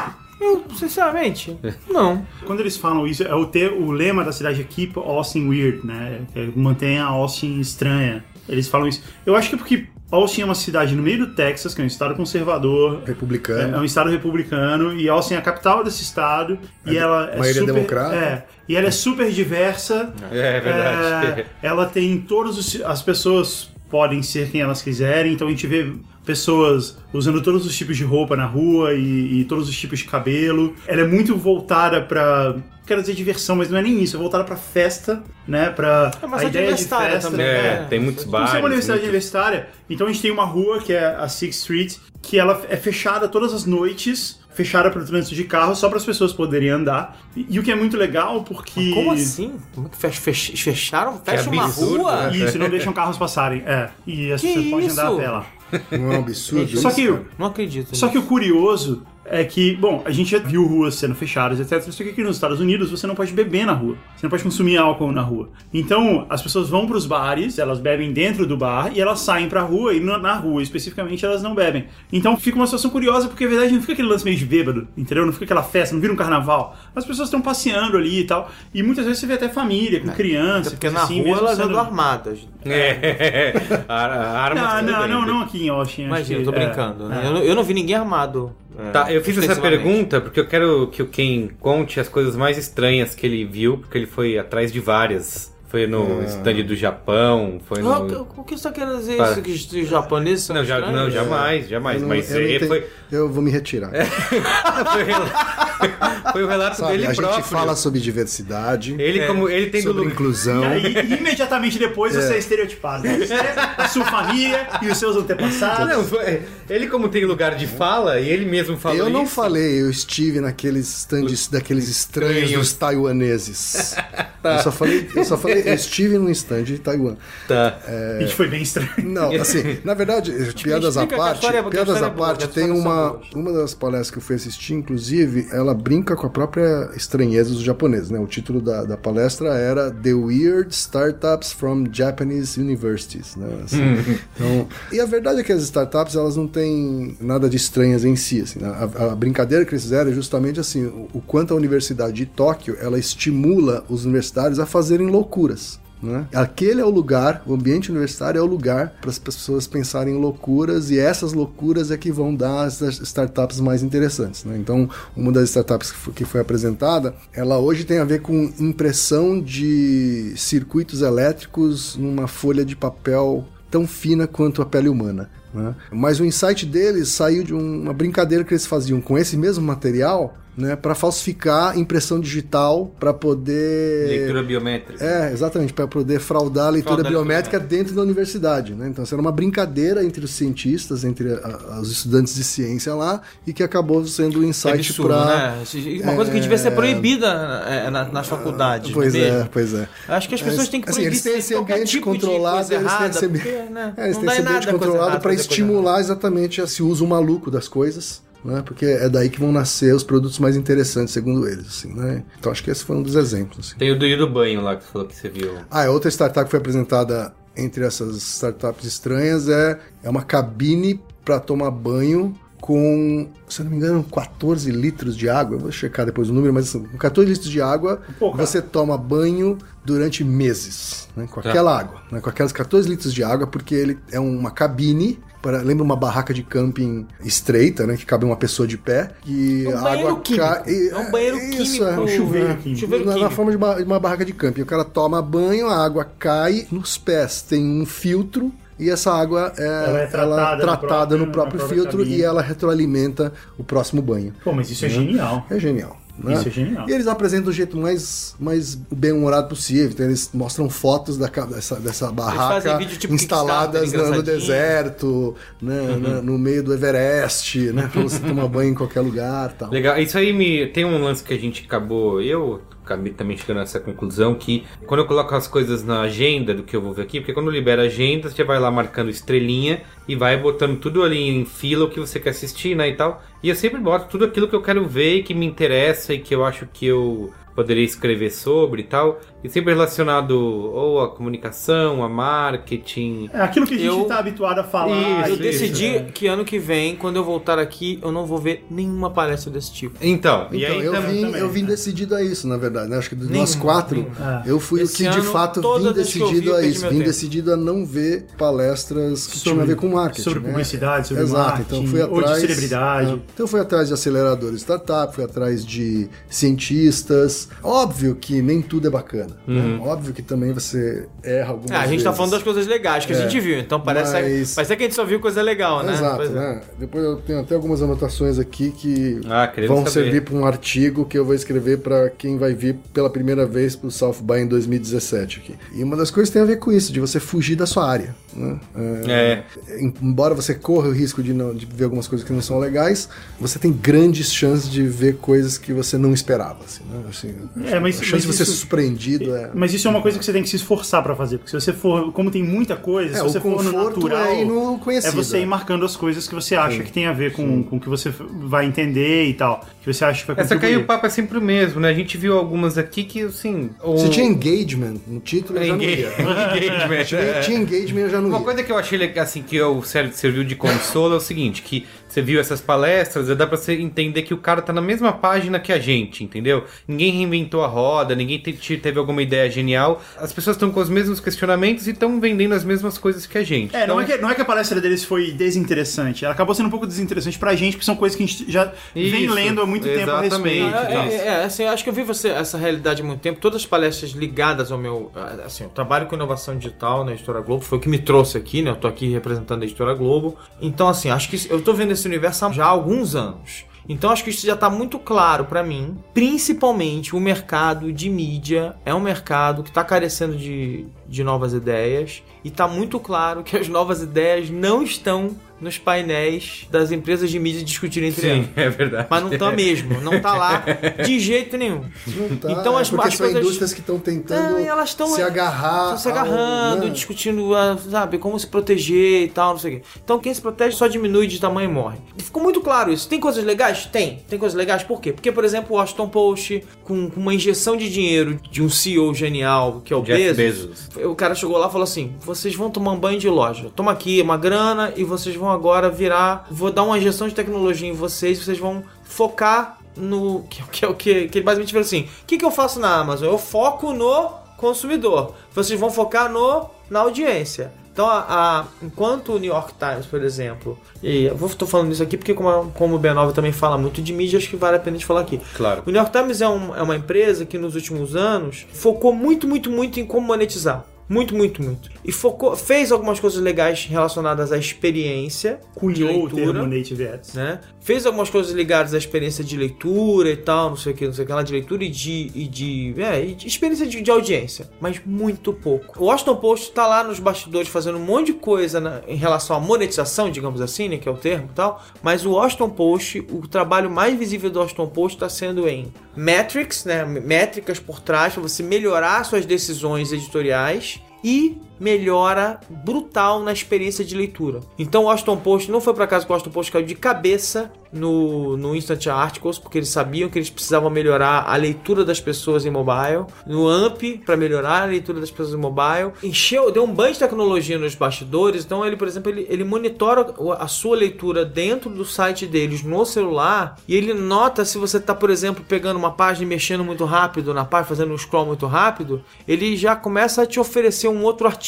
Eu, sinceramente, não. Quando eles falam isso, é o, ter, o lema da cidade é Keep Austin Weird, né? É, mantenha Austin estranha. Eles falam isso. Eu acho que é porque Austin é uma cidade no meio do Texas, que é um estado conservador, É, é republicano. um estado republicano e Austin é a capital desse estado e ela é maioria super democrata. É, e ela é super diversa. É verdade. É, ela tem todos os as pessoas podem ser quem elas quiserem, então a gente vê pessoas usando todos os tipos de roupa na rua e, e todos os tipos de cabelo. Ela é muito voltada pra quero dizer diversão, mas não é nem isso, é voltada pra festa, né, Pra É a ideia de festa. também, É, É. tem muitos bares. ser uma universidade muito- universitária, então a gente tem uma rua que é a Sixth Street, que ela é fechada todas as noites, fechada para o trânsito de carro, só para as pessoas poderem andar. E, e o que é muito legal, porque. Como assim? Como que fech- fech- fecharam? Fecha uma absurdo, rua? né? Isso, não deixam carros passarem. É. E as Que pessoas podem andar a isso? pé lá. Não é um absurdo Só isso, que, cara? Não acredito. só que o curioso é que, bom, a gente já viu ruas sendo fechadas, etc. Só que aqui nos Estados Unidos você não pode beber na rua. Você não pode consumir álcool na rua. Então, as pessoas vão pros bares, elas bebem dentro do bar e elas saem pra rua e na, rua, especificamente, elas não bebem. Então fica uma situação curiosa porque, na verdade, não fica aquele lance meio de bêbado, entendeu? Não fica aquela festa, não vira um carnaval. As pessoas estão passeando ali e tal. E muitas vezes você vê até família, com criança. Até porque na assim, rua elas sendo- andam armadas. É, Ar- armas Não, tudo não, não, não aqui em Austin. Imagina, que- eu tô é, brincando. né? é. Eu, não, eu não vi ninguém armado. É, Tá, eu fiz essa pergunta porque eu quero que o Ken conte as coisas mais estranhas que ele viu, porque ele foi atrás de várias. Foi no Ah. stand do Japão, foi Ah, no. O o que você tá querendo dizer Para. isso? Que os- japoneses são Não, já, não, jamais, jamais. Eu não- mas eu, foi, eu vou me retirar. foi, o relato, foi o relato Sabe, dele a próprio. gente fala sobre diversidade, Ele, como ele tem do sobre lugar. inclusão. E aí, imediatamente depois, você é estereotipado. Você, a sua família e os seus antepassados. Não, foi- ele como tem lugar de fala e ele mesmo falou Eu não isso. falei, eu estive naqueles stands daqueles estranhos Estranhos. dos taiwaneses. Eu só falei, eu só falei eu estive num stand de Taiwan. Tá. A gente foi bem estranho. Não, assim, na verdade, piadas à a parte, história é- piadas à é boa, parte, que a tem uma, uma das palestras que eu fui assistir, inclusive, ela brinca com a própria estranheza dos japoneses, né? O título da, da palestra era The Weird Startups from Japanese Universities, né? Assim, então, e a verdade é que as startups, elas não têm nada de estranhas em si, assim, né? a, a brincadeira que eles fizeram é justamente assim, o, o quanto a Universidade de Tóquio, ela estimula os universitários a fazerem loucuras. Né? Aquele é o lugar, o ambiente universitário é o lugar para as pessoas pensarem em loucuras e essas loucuras é que vão dar as startups mais interessantes. Né? Então, uma das startups que foi, que foi apresentada, ela hoje tem a ver com impressão de circuitos elétricos numa folha de papel tão fina quanto a pele humana. né? Mas o insight deles saiu de um- uma brincadeira que eles faziam com esse mesmo material né, para falsificar impressão digital, para poder Leitura biométrica. é, exatamente, para poder fraudar a leitura Fraudar a biométrica dentro da universidade, né? Então, isso era uma brincadeira entre os cientistas, entre a- a- os estudantes de ciência lá, e que acabou sendo um É insight absurdo, para né? Uma coisa que devia ser proibida é, na- nas faculdades. Pois é, pois é. Acho que as pessoas É, têm que assim, proibir eles têm ambiente tipo de controlado, coisa eles têm errada, esse porque, né, É, eles têm esse ambiente controlado errada para estimular exatamente esse uso maluco das coisas. Né? Porque é daí que vão nascer os produtos mais interessantes, segundo eles. Assim, né? Então acho que esse foi um dos exemplos. assim. Tem o do, do banho lá que você falou que você viu. Ah, é outra startup que foi apresentada entre essas startups estranhas é, é uma cabine para tomar banho com, se eu não me engano, 14 litros de água. Eu vou checar depois o número, mas assim, com 14 litros de água você toma banho durante meses, né, com Tá. aquela água, né, com aquelas 14 litros de água, porque ele é uma cabine. Para, lembra uma barraca de camping estreita, né? Que cabe uma pessoa de pé. E É um a banheiro água cai. e- É um banheiro isso, químico, é, um chuveiro é, químico. Chuveiro na, na forma de uma, de uma barraca de camping. O cara toma banho, a água cai nos pés. Tem um filtro e essa água é, Ela é tratada ela no tratada próprio- no próprio filtro cabine. e ela retroalimenta o próximo banho. Pô, mas isso é genial. É genial. Né? Isso é genial. E eles apresentam do jeito mais, mais bem-humorado possível. Então eles mostram fotos da, dessa, dessa barraca vídeo tipo instaladas no, deserto, né, Uhum. na- no meio do Everest, né? Pra você tomar banho em qualquer lugar tal. Legal, isso aí me. Tem um lance que a gente acabou. Eu acabei também chegando nessa conclusão que quando eu coloco as coisas na agenda do que eu vou ver aqui, porque quando libera a agenda, você vai lá marcando estrelinha e vai botando tudo ali em fila o que você quer assistir, né? E tal. E eu sempre boto tudo aquilo que eu quero ver e que me interessa e que eu acho que eu poderia escrever sobre e tal. E sempre relacionado ou a comunicação, a marketing. É aquilo que a gente Eu- tá habituado a falar. Isso, Eu decidi é. que ano que vem, quando eu voltar aqui, eu não vou ver nenhuma palestra desse tipo. Então, e Então, aí eu, também. vim, também, eu vim né? decidido a isso, na verdade. né? Acho que dos Nenhum, nós quatro, nenhum. Ah. eu fui Esse o que de ano, fato toda vim vi, decidido eu a isso. Vim tempo. decidido a não ver palestras que tinham a ver com marketing. sobre né? publicidade, sobre Exato, marketing, então fui ou de atrás, celebridade. é, então eu fui atrás de aceleradores de startup, fui atrás de cientistas. Óbvio que nem tudo é bacana. Né? Óbvio que também você erra algumas Ah, a gente tá vezes. falando das coisas legais que a É, gente viu, então parece, mas- parece que a gente só viu coisa legal, né? Exato, é. né? Depois eu tenho até algumas anotações aqui que Ah, vão saber. servir para um artigo que eu vou escrever para quem vai vir pela primeira vez para o South by em 2017 aqui. E uma das coisas tem a ver com isso, de você fugir da sua área. Né? É. em- Embora você corra o risco de, não, de ver algumas coisas que não são legais, você tem grandes chances de ver coisas que você não esperava. Assim, né? Assim, É, mas- a chance mas de você isso- ser surpreendido é. Mas isso é uma coisa que você tem que se esforçar pra fazer. Porque se você for. Como tem muita coisa, É, se você for no natural. é no é você ir é. marcando as coisas que você acha que tem a ver com, com o que você vai entender e tal. Que você acha que vai Essa caiu o papo é sempre o mesmo, né? A gente viu algumas aqui que, assim. O... Se tinha engagement no título, eu já não ia. engagement. Tinha, tinha engagement, eu já não Uma ia. coisa que eu achei assim que eu ser- serviu de consolo é o seguinte, que você viu essas palestras, dá pra você entender que o cara tá na mesma página que a gente, entendeu? Ninguém reinventou a roda, ninguém te- te- teve alguma ideia genial. As pessoas estão com os mesmos questionamentos e estão vendendo as mesmas coisas que a gente. É, não, Então, é que, não é que a palestra deles foi desinteressante. Ela acabou sendo um pouco desinteressante pra gente, porque são coisas que a gente já vem Isso, lendo há muito tempo a exatamente. respeito. É, Isso. é, é, assim, eu acho que eu vi você, essa realidade há muito tempo. Todas as palestras ligadas ao meu. Assim, eu trabalho com inovação digital na Editora Globo, foi o que me trouxe aqui, né? Eu tô aqui representando a Editora Globo. Então, assim, acho que eu tô vendo esse universo há já há alguns anos. Então acho que isso já tá muito claro pra mim. Principalmente o mercado de mídia é um mercado que tá carecendo de, de novas ideias e tá muito claro que as novas ideias não estão nos painéis das empresas de mídia discutirem entre elas. Sim, é verdade. Mas não tá mesmo, não tá lá de jeito nenhum. Não tá, Então é as- porque as são coisas- indústrias que estão tentando e elas estão se agarrar. Estão se ao- agarrando, né? discutindo, ah, sabe, como se proteger e tal, não sei o quê. Então quem se protege só diminui de tamanho e morre. E ficou muito claro isso. Tem coisas legais? Tem. Tem coisas legais por quê? Porque, por exemplo, o Washington Post, com, com uma injeção de dinheiro de um CEO genial, que é o Jeff Bezos, Bezos. o cara chegou lá e falou assim: vocês vão tomar um banho de loja. Toma aqui uma grana e vocês vão agora virar. Vou dar uma injeção de tecnologia em vocês, vocês vão focar no. Que, que é o que, que ele basicamente falou assim: o que, que eu faço na Amazon? Eu foco no consumidor. Vocês vão focar no, na audiência. Então, a, a- enquanto o New York Times, por exemplo, e eu estou falando isso aqui porque, como, como o B9 também fala muito de mídia, acho que vale a pena a gente falar aqui. Claro. O New York Times é, um- é uma empresa que nos últimos anos focou muito, muito, muito em como monetizar. Muito, muito, muito. E focou, fez algumas coisas legais relacionadas à experiência de Cunhou o termo leitura. Native Ads. Né? Fez algumas coisas ligadas à experiência de leitura e tal, não sei o que, não sei o que lá, de leitura e de. E de é, e de experiência de, de audiência. Mas muito pouco. O Washington Post tá lá nos bastidores fazendo um monte de coisa na- em relação à monetização, digamos assim, né? Que é o termo e tal. Mas o Washington Post, o trabalho mais visível do Washington Post está sendo em metrics, né? Métricas por trás, para você melhorar suas decisões editoriais e melhora brutal na experiência de leitura. Então o Washington Post não foi para casa que o Washington Post caiu de cabeça no, no Instant Articles, porque eles sabiam que eles precisavam melhorar a leitura das pessoas em mobile, no AMP para melhorar a leitura das pessoas em mobile. Encheu, deu um banho de tecnologia nos bastidores, então ele, por exemplo, ele, ele monitora a sua leitura dentro do site deles no celular e ele nota se você está, por exemplo, pegando uma página e mexendo muito rápido na página, fazendo um scroll muito rápido, ele já começa a te oferecer um outro artigo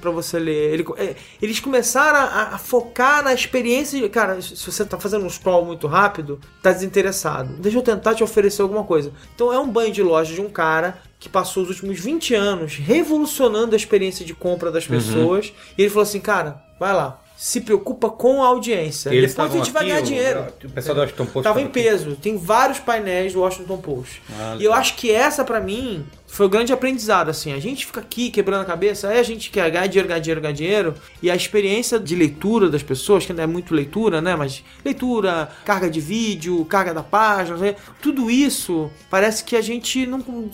para você ler. Ele- é, eles começaram a, a focar na experiência de, cara, se você tá fazendo um scroll muito rápido, tá desinteressado. Deixa eu tentar te oferecer alguma coisa. Então é um banho de loja de um cara que passou os últimos 20 anos revolucionando a experiência de compra das pessoas. E ele falou assim, cara, vai lá. Se preocupa com a audiência. Eles Depois a gente vai ganhar dinheiro. O pessoal do Washington Post Tava em tava aqui. peso. Tem vários painéis do Washington Post. Ah, e eu acho que essa, pra mim, foi o grande aprendizado, assim. A gente fica aqui quebrando a cabeça, aí a gente quer ganhar dinheiro, ganhar dinheiro, ganhar dinheiro. E a experiência de leitura das pessoas, que não é muito leitura, né? Mas leitura, carga de vídeo, carga da página, né? tudo isso parece que a gente não. Como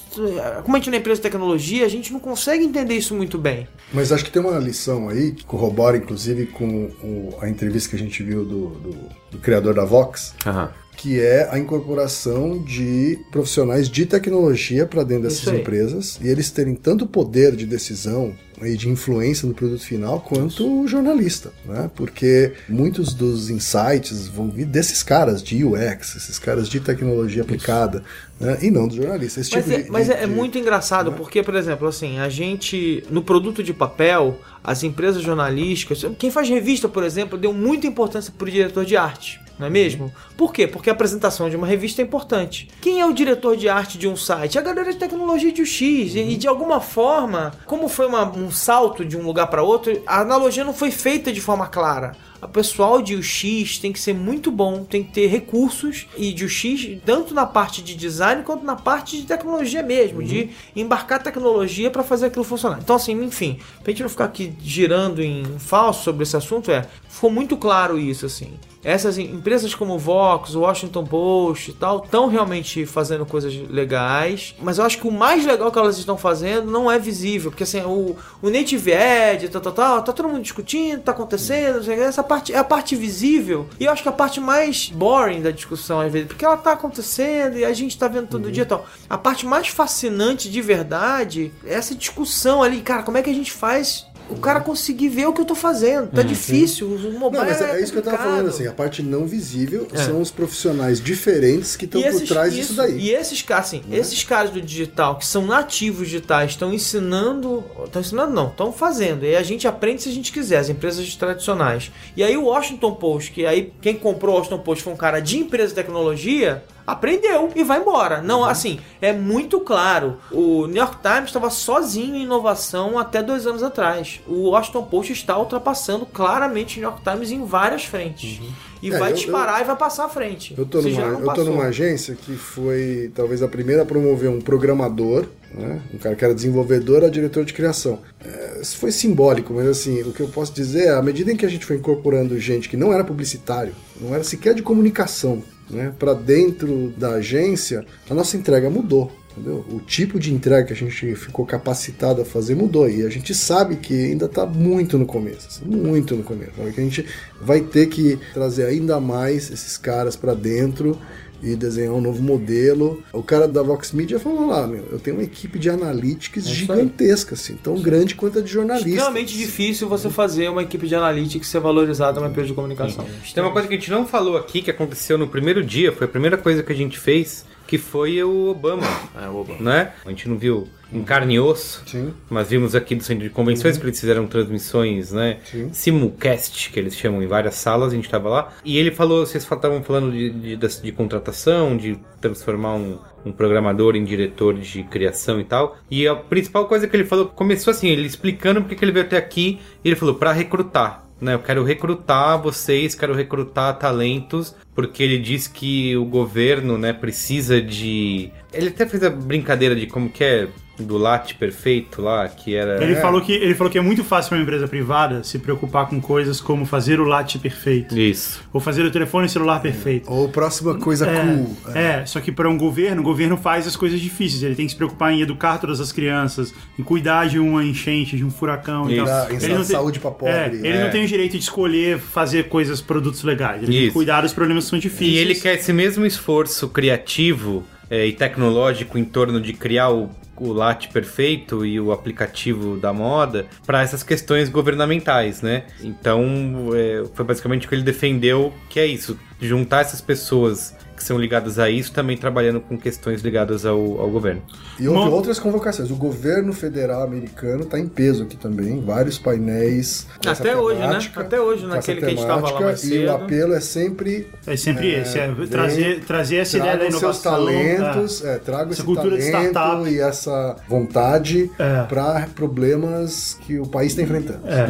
a gente não é empresa de tecnologia, a gente não consegue entender isso muito bem. Mas acho que tem uma lição aí que corrobora, inclusive, com o- a entrevista que a gente viu do, do- do criador da Vox, Aham. Que é a incorporação de profissionais de tecnologia para dentro dessas empresas e eles terem tanto poder de decisão e de influência no produto final quanto o jornalista, né? Porque muitos dos insights vão vir desses caras de UX, esses caras de tecnologia aplicada, né? E não dos jornalistas. Mas, tipo é, de- mas de- é, é de- muito engraçado, porque, por exemplo, assim, a gente, no produto de papel, as empresas jornalísticas, quem faz revista, por exemplo, deu muita importância pro diretor de arte. Não é mesmo? Por quê? Porque a apresentação de uma revista é importante. Quem é o diretor de arte de um site? A galera de tecnologia de UX. E, e de alguma forma, como foi uma- um salto de um lugar para outro, a analogia não foi feita de forma clara. O pessoal de UX tem que ser muito bom, tem que ter recursos e de UX, tanto na parte de design quanto na parte de tecnologia mesmo, de embarcar tecnologia para fazer aquilo funcionar. Então, assim, enfim, pra gente não ficar aqui girando em falso sobre esse assunto, é, ficou muito claro isso, assim. Essas em- empresas como Vox, o Washington Post e tal, estão realmente fazendo coisas legais, mas eu acho que o mais legal que elas estão fazendo não é visível, porque assim, o, o Native Ad, tal, tal, tal, tá todo mundo discutindo, tá acontecendo, essa parte é a parte visível, e eu acho que a parte mais boring da discussão às vezes, porque ela tá acontecendo e a gente tá vendo todo dia e tal. A parte mais fascinante de verdade é essa discussão ali, cara, como é que a gente faz o cara conseguir ver o que eu tô fazendo? Tá difícil, o mobile Não, mas é, é isso que eu tava falando, assim, a parte não visível É. são os profissionais diferentes que estão por trás isso- disso daí. E esses caras, assim, esses caras do digital que são nativos digitais estão ensinando. Estão ensinando, não, estão fazendo. E a gente aprende se a gente quiser, as empresas tradicionais. E aí o Washington Post, que aí quem comprou o Washington Post foi um cara de empresa de tecnologia. Aprendeu e vai embora. Não, assim, é muito claro. O New York Times estava sozinho em inovação até dois anos atrás. O Washington Post está ultrapassando claramente o New York Times em várias frentes. E É, vai eu- disparar e vai passar à frente. Eu tô, Se numa, eu tô numa agência que foi talvez a primeira a promover um programador, né? um cara que era desenvolvedor a diretor de criação. É, isso foi simbólico, mas assim, o que eu posso dizer é, à medida em que a gente foi incorporando gente que não era publicitário, não era sequer de comunicação, né? para dentro da agência, a nossa entrega mudou. Entendeu? O tipo de entrega que a gente ficou capacitado a fazer mudou e a gente sabe que ainda está muito no começo, assim, muito no começo. Que a gente vai ter que trazer ainda mais esses caras para dentro e desenhar um novo modelo. O cara da Vox Media falou lá, meu, eu tenho uma equipe de analytics gigantesca, assim, tão grande quanto a de jornalistas. Extremamente difícil você fazer uma equipe de analytics ser valorizada numa empresa de comunicação. Tem uma coisa que a gente não falou aqui, que aconteceu no primeiro dia, foi a primeira coisa que a gente fez, que foi o Obama. É, o Obama. Né? A gente não viu em carne e osso, Sim. mas vimos aqui do centro de convenções que eles fizeram transmissões, né? Sim. Simulcast, que eles chamam em várias salas, a gente tava lá. E ele falou, vocês estavam falando de, de, das- de contratação, de transformar um, um programador em diretor de criação e tal. E a principal coisa que ele falou, começou assim, ele explicando porque que ele veio até aqui, e ele falou, para recrutar. Né, eu quero recrutar vocês, quero recrutar talentos, porque ele diz que o governo, né, precisa de. Ele até fez a brincadeira de como que é do latte perfeito lá, que era. Ele, falou que, ele falou que é muito fácil para uma empresa privada se preocupar com coisas como fazer o latte perfeito. Isso. Ou fazer o telefone celular perfeito. Ou próxima coisa cool. É, só que para um governo, o governo faz as coisas difíceis. Ele tem que se preocupar em educar todas as crianças, em cuidar de uma enchente, de um furacão e Isso. em Ele não tem- saúde pra pobre, É, ele é. não tem o direito de escolher fazer coisas, produtos legais. Ele tem que Isso. cuidar dos problemas que são difíceis. E ele quer esse mesmo esforço criativo eh, e tecnológico em torno de criar o, o latte perfeito e o aplicativo da moda para essas questões governamentais, né? Então, eh, foi basicamente o que ele defendeu, que é isso, juntar essas pessoas são ligadas a isso também trabalhando com questões ligadas ao, ao governo. E houve Uma- outras convocações. O governo federal americano está em peso aqui também, vários painéis. Até hoje, né? temática, Até hoje, naquele que a gente tava lá temática, mais E cedo. o apelo é sempre É sempre esse, é vem, trazer, trazer essa ideia da tragam seus inovação. talentos, é, traga Essa esse cultura de talento startup. e essa vontade É. para problemas que o país está enfrentando. É.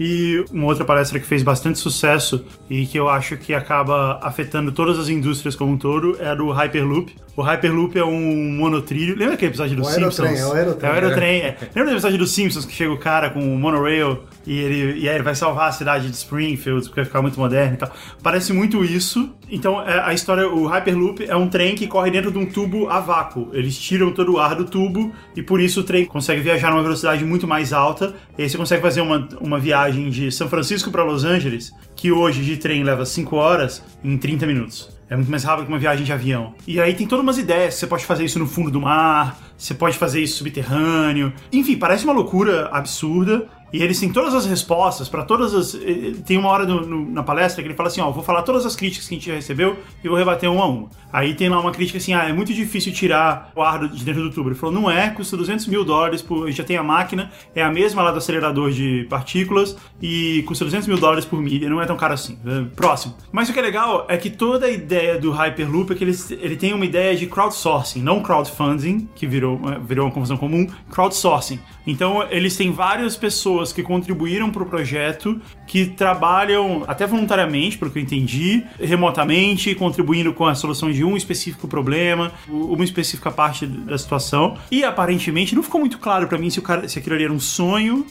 E uma outra palestra que fez bastante sucesso e que eu acho que acaba afetando todas as indústrias como um todo é a do Hyperloop. O Hyperloop é um monotrilho. Lembra aquele episódio dos O aerotrem, Simpsons? é o aerotrem. É o aerotrem, é. Lembra do episódio dos Simpsons que chega o cara com o monorail e ele, e aí ele vai salvar a cidade de Springfield porque vai ficar muito moderno e tal? Parece muito isso. Então é, a história, o Hyperloop é um trem que corre dentro de um tubo a vácuo. Eles tiram todo o ar do tubo e por isso o trem consegue viajar numa velocidade muito mais alta. E aí você consegue fazer uma, uma viagem de São Francisco para Los Angeles, que hoje de trem leva 5 horas, em 30 minutos. É muito mais rápido que uma viagem de avião. E aí tem todas umas ideias. Você pode fazer isso no fundo do mar, você pode fazer isso subterrâneo. Enfim, parece uma loucura absurda. E eles têm todas as respostas para todas as. eh, Tem uma hora no- no- na palestra que ele fala assim: ó, vou falar todas as críticas que a gente recebeu e vou rebater uma a uma. Aí tem lá uma crítica assim: ah, é muito difícil tirar o ar de dentro do tubo. Ele falou: não é, custa 200 mil dólares, por, a gente já tem a máquina, é a mesma lá do acelerador de partículas e custa 200 mil dólares por milha, não é tão caro assim. É, próximo. Mas o que é legal é que toda a ideia do Hyperloop é que ele, ele tem uma ideia de crowdsourcing, não crowdfunding, que virou, eh, virou uma confusão comum, crowdsourcing. Então eles têm várias pessoas que contribuíram para o projeto, que trabalham até voluntariamente, pelo que eu entendi, remotamente, contribuindo com a solução de um específico problema, uma específica parte da situação. E aparentemente não ficou muito claro para mim se, o cara, se aquilo ali era um sonho.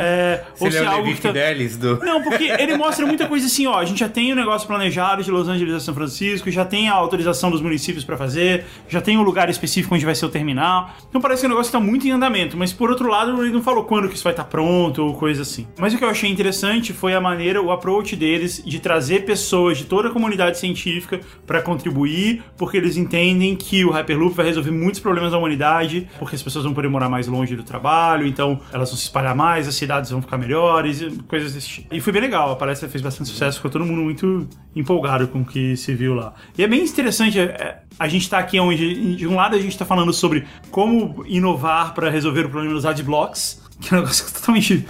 É, ou se é o algo que tá- Fidelis do... não, porque ele mostra muita coisa assim, ó. A gente já tem o negócio planejado de Los Angeles a São Francisco, já tem a autorização dos municípios pra fazer, já tem o lugar específico onde vai ser o terminal. Então parece que o negócio tá muito em andamento, mas por outro lado, ele não falou quando que isso vai estar pronto ou coisa assim. Mas o que eu achei interessante foi a maneira, o approach deles de trazer pessoas de toda a comunidade científica pra contribuir, porque eles entendem que o Hyperloop vai resolver muitos problemas da humanidade, porque as pessoas vão poder morar mais longe do trabalho, então elas vão se espalhar mais, as cidades vão ficar melhores, coisas desse tipo. E foi bem legal, a palestra fez bastante sucesso, ficou todo mundo muito empolgado com o que se viu lá. E é bem interessante, é, a gente tá aqui onde, de um lado a gente tá falando sobre como inovar para resolver o problema dos adblocks, que é um negócio totalmente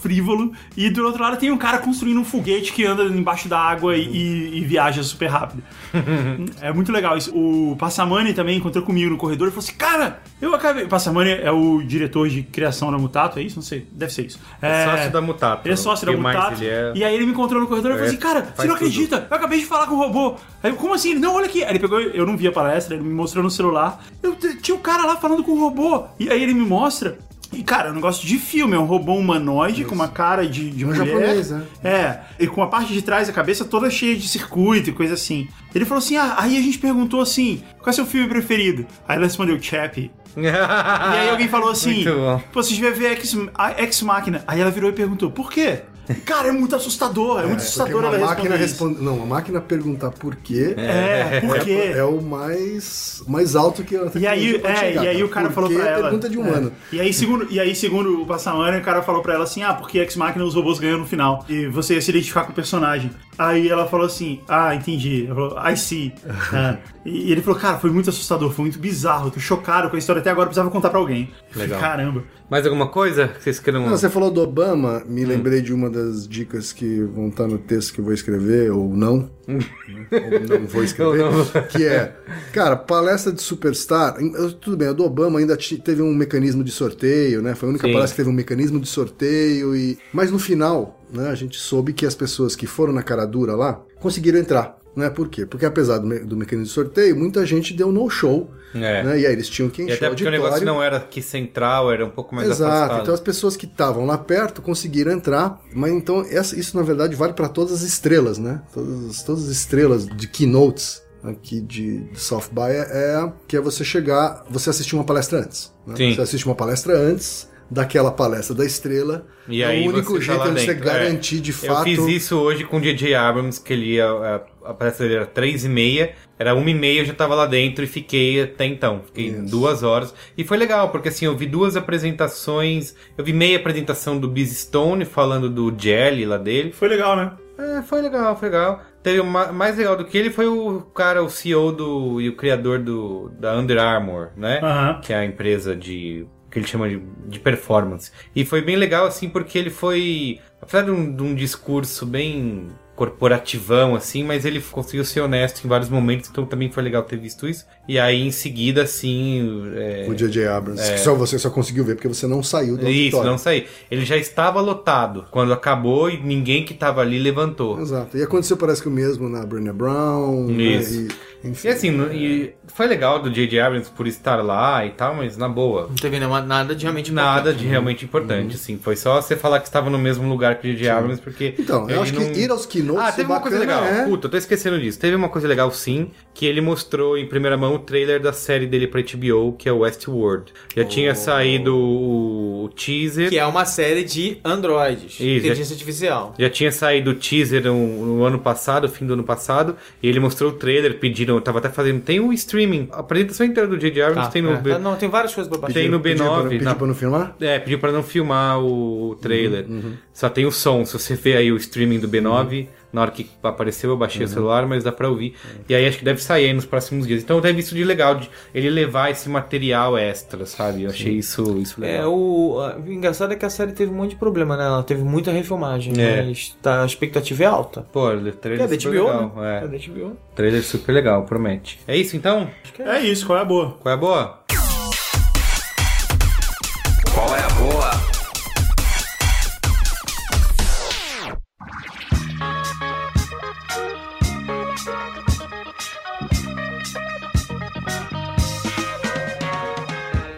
frívolo. E do outro lado tem um cara construindo um foguete que anda embaixo da água e, e- e viaja super rápido. é muito legal isso. O Passamani também encontrou comigo no corredor e falou assim: Cara, eu acabei. O Passamani é o diretor de criação da Mutato, é isso? Não sei, deve ser isso. É sócio da Mutato. Ele é sócio da O Mutato. é- E aí ele me encontrou no corredor e falou É, assim: Cara, você não tudo. acredita? Eu acabei de falar com o robô. Aí eu, como assim? Ele, não, olha aqui. Aí ele pegou, eu não vi a palestra, ele me mostrou no celular. Eu tinha um cara lá falando com o robô. E aí ele me mostra. E, cara, é um negócio de filme, é um robô humanoide com uma cara de, de É mulher. japonês, né? É, e com a parte de trás, a cabeça toda cheia de circuito e coisa assim. Ele falou assim: ah, aí a gente perguntou assim: qual é seu filme preferido? Aí ele respondeu: Chappie. E aí alguém falou assim. Pô, vocês devem ver a Ex Machina. Aí ela virou e perguntou: por quê? Cara, é muito assustador, é, muito Porque assustador uma ela máquina responder. Não, a máquina perguntar por quê É, por quê? é o mais, mais alto que ela E aí, é, chegar, e aí cara. o cara Por falou pra é ela. pergunta de humano. É. E aí, segundo, e aí, segundo o Passamani, o cara falou pra ela assim: ah, porque Ex Machina os robôs ganham no final. E você ia se identificar com o personagem. Aí ela falou assim: ah, entendi. Ela falou, I see. É. E ele falou, cara, foi muito assustador, foi muito bizarro. Tô chocado com a história até agora, eu precisava contar pra alguém. Legal. Caramba. Mais alguma coisa que vocês queiram... Não, você falou do Obama, me lembrei de uma das dicas que vão estar no texto que eu vou escrever, ou não. ou não vou escrever. Não. Que é, cara, palestra de superstar. Tudo bem, a do Obama ainda teve um mecanismo de sorteio, né? Foi a única Sim. palestra que teve um mecanismo de sorteio. e Mas no final, né, a gente soube que as pessoas que foram na cara dura lá conseguiram entrar. Né? Por quê? Porque apesar do, me- do mecanismo de sorteio, muita gente deu no show. É. Né? E aí eles tinham que E encher até o porque o negócio não era aqui central, era um pouco mais Exato, afastado. então as pessoas que estavam lá perto conseguiram entrar, mas então essa- isso na verdade vale para todas as estrelas, né? Todas, todas as estrelas de keynotes aqui de, de South by é, é que é você chegar, você assistir uma palestra antes. né? Sim. Você assiste uma palestra antes daquela palestra da estrela. E é aí o único você tá jeito lá de você dentro, garantir é. de Eu fato. fiz isso hoje com o DJ Abrams, que ele ia. A, a palestra dele era 3 e meia, era 1 e meia, eu já tava lá dentro e fiquei até então. Fiquei Isso. duas horas. E foi legal, porque assim, eu vi duas apresentações. Eu vi meia apresentação do Biz Stone falando do Jelly lá dele. Foi legal, né? É, foi legal, foi legal. Teve uma, mais legal do que ele foi o cara, o CEO do, e o criador do, da Under Armour, né? Aham. Que é a empresa de. Que ele chama de, de performance. E foi bem legal, assim, porque ele foi. Apesar de um, de um discurso bem corporativão, assim, mas ele conseguiu ser honesto em vários momentos, então também foi legal ter visto isso. E aí, em seguida, assim. é, O J.J. Abrams, que só você só conseguiu ver porque você não saiu do isso, auditório. não saí. Ele já estava lotado quando acabou e ninguém que estava ali levantou. Exato. E aconteceu parece que o mesmo na Brené Brown. né? Isso. E, enfim. E assim, no- e foi legal do J.J. Abrams por estar lá e tal, mas na boa. Não teve nenhuma- nada de realmente Nada importante. de realmente importante, assim. Foi só você falar que estava no mesmo lugar que o J.J. Abrams, porque. Então, eu acho não- que ir aos keynotes Ah, teve uma coisa legal. é- Puta, eu tô esquecendo disso. Teve uma coisa legal, sim, que ele mostrou em primeira mão o trailer da série dele pra HBO, que é Westworld. Já tinha saído o, teaser. Que é uma série de androides. inteligência artificial. Já tinha saído o teaser no, no ano passado, fim do ano passado, e ele mostrou o trailer, pediram, eu tava até fazendo, tem o streaming, a apresentação inteira do J.J. Abrams Tá, tem no... é. B- Ah, não, tem várias coisas pra baixar. Tem no Pediu B9. pra- Pediu na- pra não filmar? É, pediu pra não filmar o trailer. Uhum, Só tem o som. Se você vê aí o streaming do B9, Uhum. Na hora que apareceu eu baixei o celular, mas dá pra ouvir. E aí acho que deve sair aí nos próximos dias. Então eu tenho visto de legal de ele levar esse material extra, sabe? Eu achei isso, isso É, legal. o, a- o engraçado é que a série teve um monte de problema, né? Ela teve muita refilmagem, É. mas tá, a expectativa é alta. Pô, o trailer é super HBO, legal. né? É. É HBO. Trailer super legal, promete. É isso então? É isso, qual é a boa? Qual é a boa?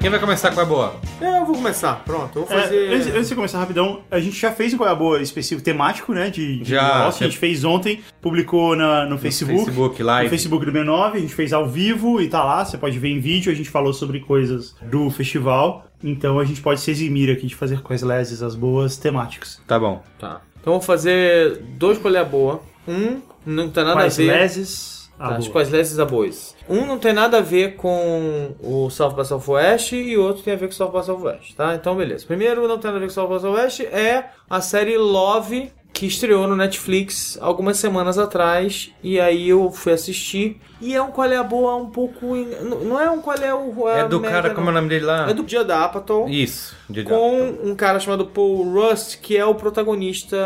Quem vai começar com a boa? É, eu vou começar. Pronto, eu vou É, fazer. antes, antes de começar rapidão, a gente já fez um Qual é a Boa específico temático, né? De, de Já, a gente fez ontem, publicou na, no, Facebook. Facebook Live. No Facebook do B9, a gente fez ao vivo e tá lá, você pode ver em vídeo, a gente falou sobre coisas do festival. Então a gente pode se eximir aqui de fazer coisas leses, as boas temáticas. Tá bom. Tá. Então eu vou fazer dois colher boa. Um não tem nada Quais a ver. leses, Tá, as boa. quais leses a boas. Um não tem nada a ver com o South by Southwest e o outro tem a ver com o South by Southwest, tá? Então beleza. Primeiro não tem nada a ver com o South by Southwest é a série Love que estreou no Netflix algumas semanas atrás. E aí eu fui assistir. E é um qual é a boa um pouco. in- Não é um qual é o. É a do cara, como é o não. nome dele lá? É do Dia da Apatow. Isso, de Com um cara chamado Paul Rust, que é o protagonista.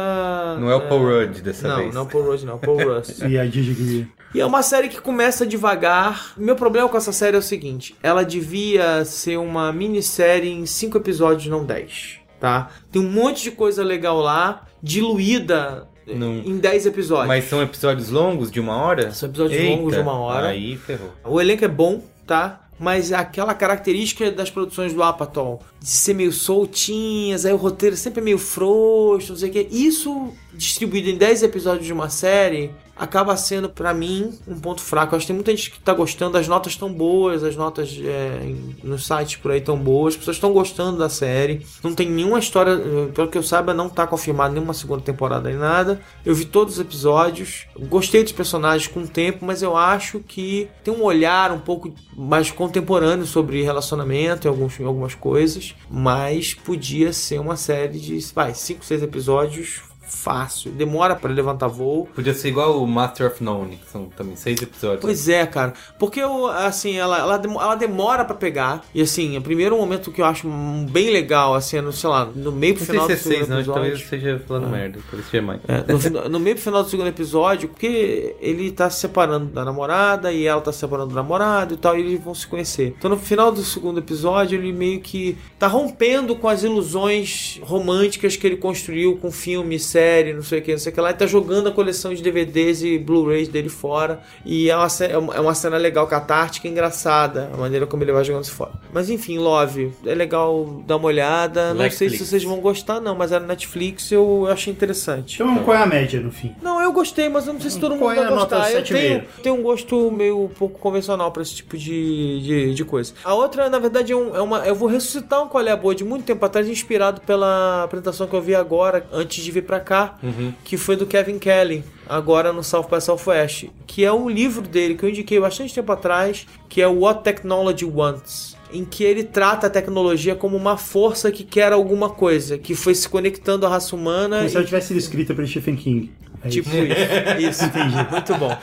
Não é o Paul Rudd dessa não, vez. Não, Paul Rust, não, Paul Rust. E a Gigi Guia. E é uma série que começa devagar. Meu problema com essa série é o seguinte: ela devia ser uma minissérie em 5 episódios, não 10. Tá? Tem um monte de coisa legal lá, diluída Não. em 10 episódios. Mas são episódios longos de uma hora? São episódios longos de uma hora. Aí ferrou. O elenco é bom, tá? Mas aquela característica das produções do Apatow, de ser meio soltinhas, aí o roteiro sempre é meio frouxo, não sei o que. Isso distribuído em 10 episódios de uma série acaba sendo, pra mim, um ponto fraco. Eu acho que tem muita gente que tá gostando, as notas estão boas, as notas é, nos sites por aí estão boas, as pessoas estão gostando da série. Não tem nenhuma história, eh, pelo que eu saiba, não tá confirmado nenhuma segunda temporada nem nada. Eu vi todos os episódios, gostei dos personagens com o tempo, mas eu acho que tem um olhar um pouco mais contemporâneo sobre relacionamento e alguns, algumas coisas, mas podia ser uma série de, vai, 5, 6 episódios fácil. Demora pra levantar voo. Podia ser igual o Master of None, que são também seis episódios. Pois é, cara. Porque eu, assim, ela, ela, ela demora pra pegar. E assim, o primeiro momento que eu acho bem legal, assim, é no, sei lá, no meio pro final é do segundo seis, não. episódio. Talvez eu esteja falando merda. Talvez seja mais. É, no, no meio pro final do segundo episódio, porque ele tá se separando da namorada e ela tá se separando do namorado e tal, e eles vão se conhecer. Então no final do segundo episódio, ele meio que tá rompendo com as ilusões românticas que ele construiu com filme, série, não sei o que, não sei o que lá, e tá jogando a coleção de DVDs e Blu-rays dele fora. E é uma, é uma é uma cena legal, catártica e engraçada, a maneira como ele vai jogando isso fora. Mas enfim, Love, é legal dar uma olhada. Não sei Netflix. se vocês vão gostar, não, mas era Netflix eu achei interessante. Então, qual é a média no fim? Não, eu gostei, mas eu não sei se todo mundo Qual é vai a nota gostar. Eu 7,5? tenho, tenho um gosto meio pouco convencional pra esse tipo de, de, de coisa. A outra, na verdade, é, um- é uma. Eu vou ressuscitar um Qual é a Boa de muito tempo atrás, inspirado pela apresentação que eu vi agora, antes de vir pra cá, que foi do Kevin Kelly, agora no South by Southwest. Que é um livro dele que eu indiquei bastante tempo atrás, que é What Technology Wants em que ele trata a tecnologia como uma força que quer alguma coisa, que foi se conectando à raça humana Como se e ela tivesse sido escrita por Stephen King. É Tipo isso. isso. Entendi. Muito bom.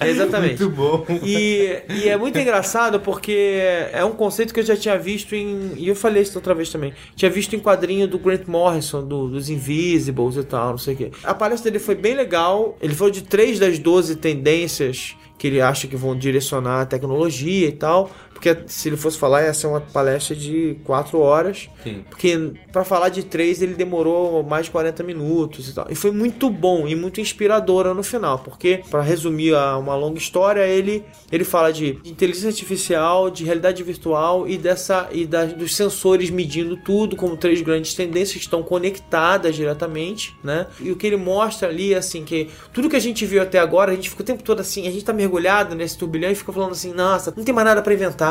Exatamente. Muito bom. E, e é muito engraçado porque é um conceito que eu já tinha visto em. E eu falei isso outra vez também. Tinha visto em quadrinho do Grant Morrison, do- dos Invisibles e tal, não sei o quê. A palestra dele foi bem legal. Ele falou de três das 12 tendências que ele acha que vão direcionar a tecnologia e tal. Porque se ele fosse falar, ia ser uma palestra de quatro horas. Sim. Porque pra falar de três ele demorou mais de 40 minutos e tal. E foi muito bom e muito inspiradora no final, porque pra resumir uma longa história, ele ele fala de inteligência artificial, de realidade virtual e dessa e das, dos sensores medindo tudo como três grandes tendências que estão conectadas diretamente, né? E o que ele mostra ali é assim que tudo que a gente viu até agora, a gente fica o tempo todo assim, a gente tá mergulhado nesse turbilhão e fica falando assim, nossa, não tem mais nada pra inventar,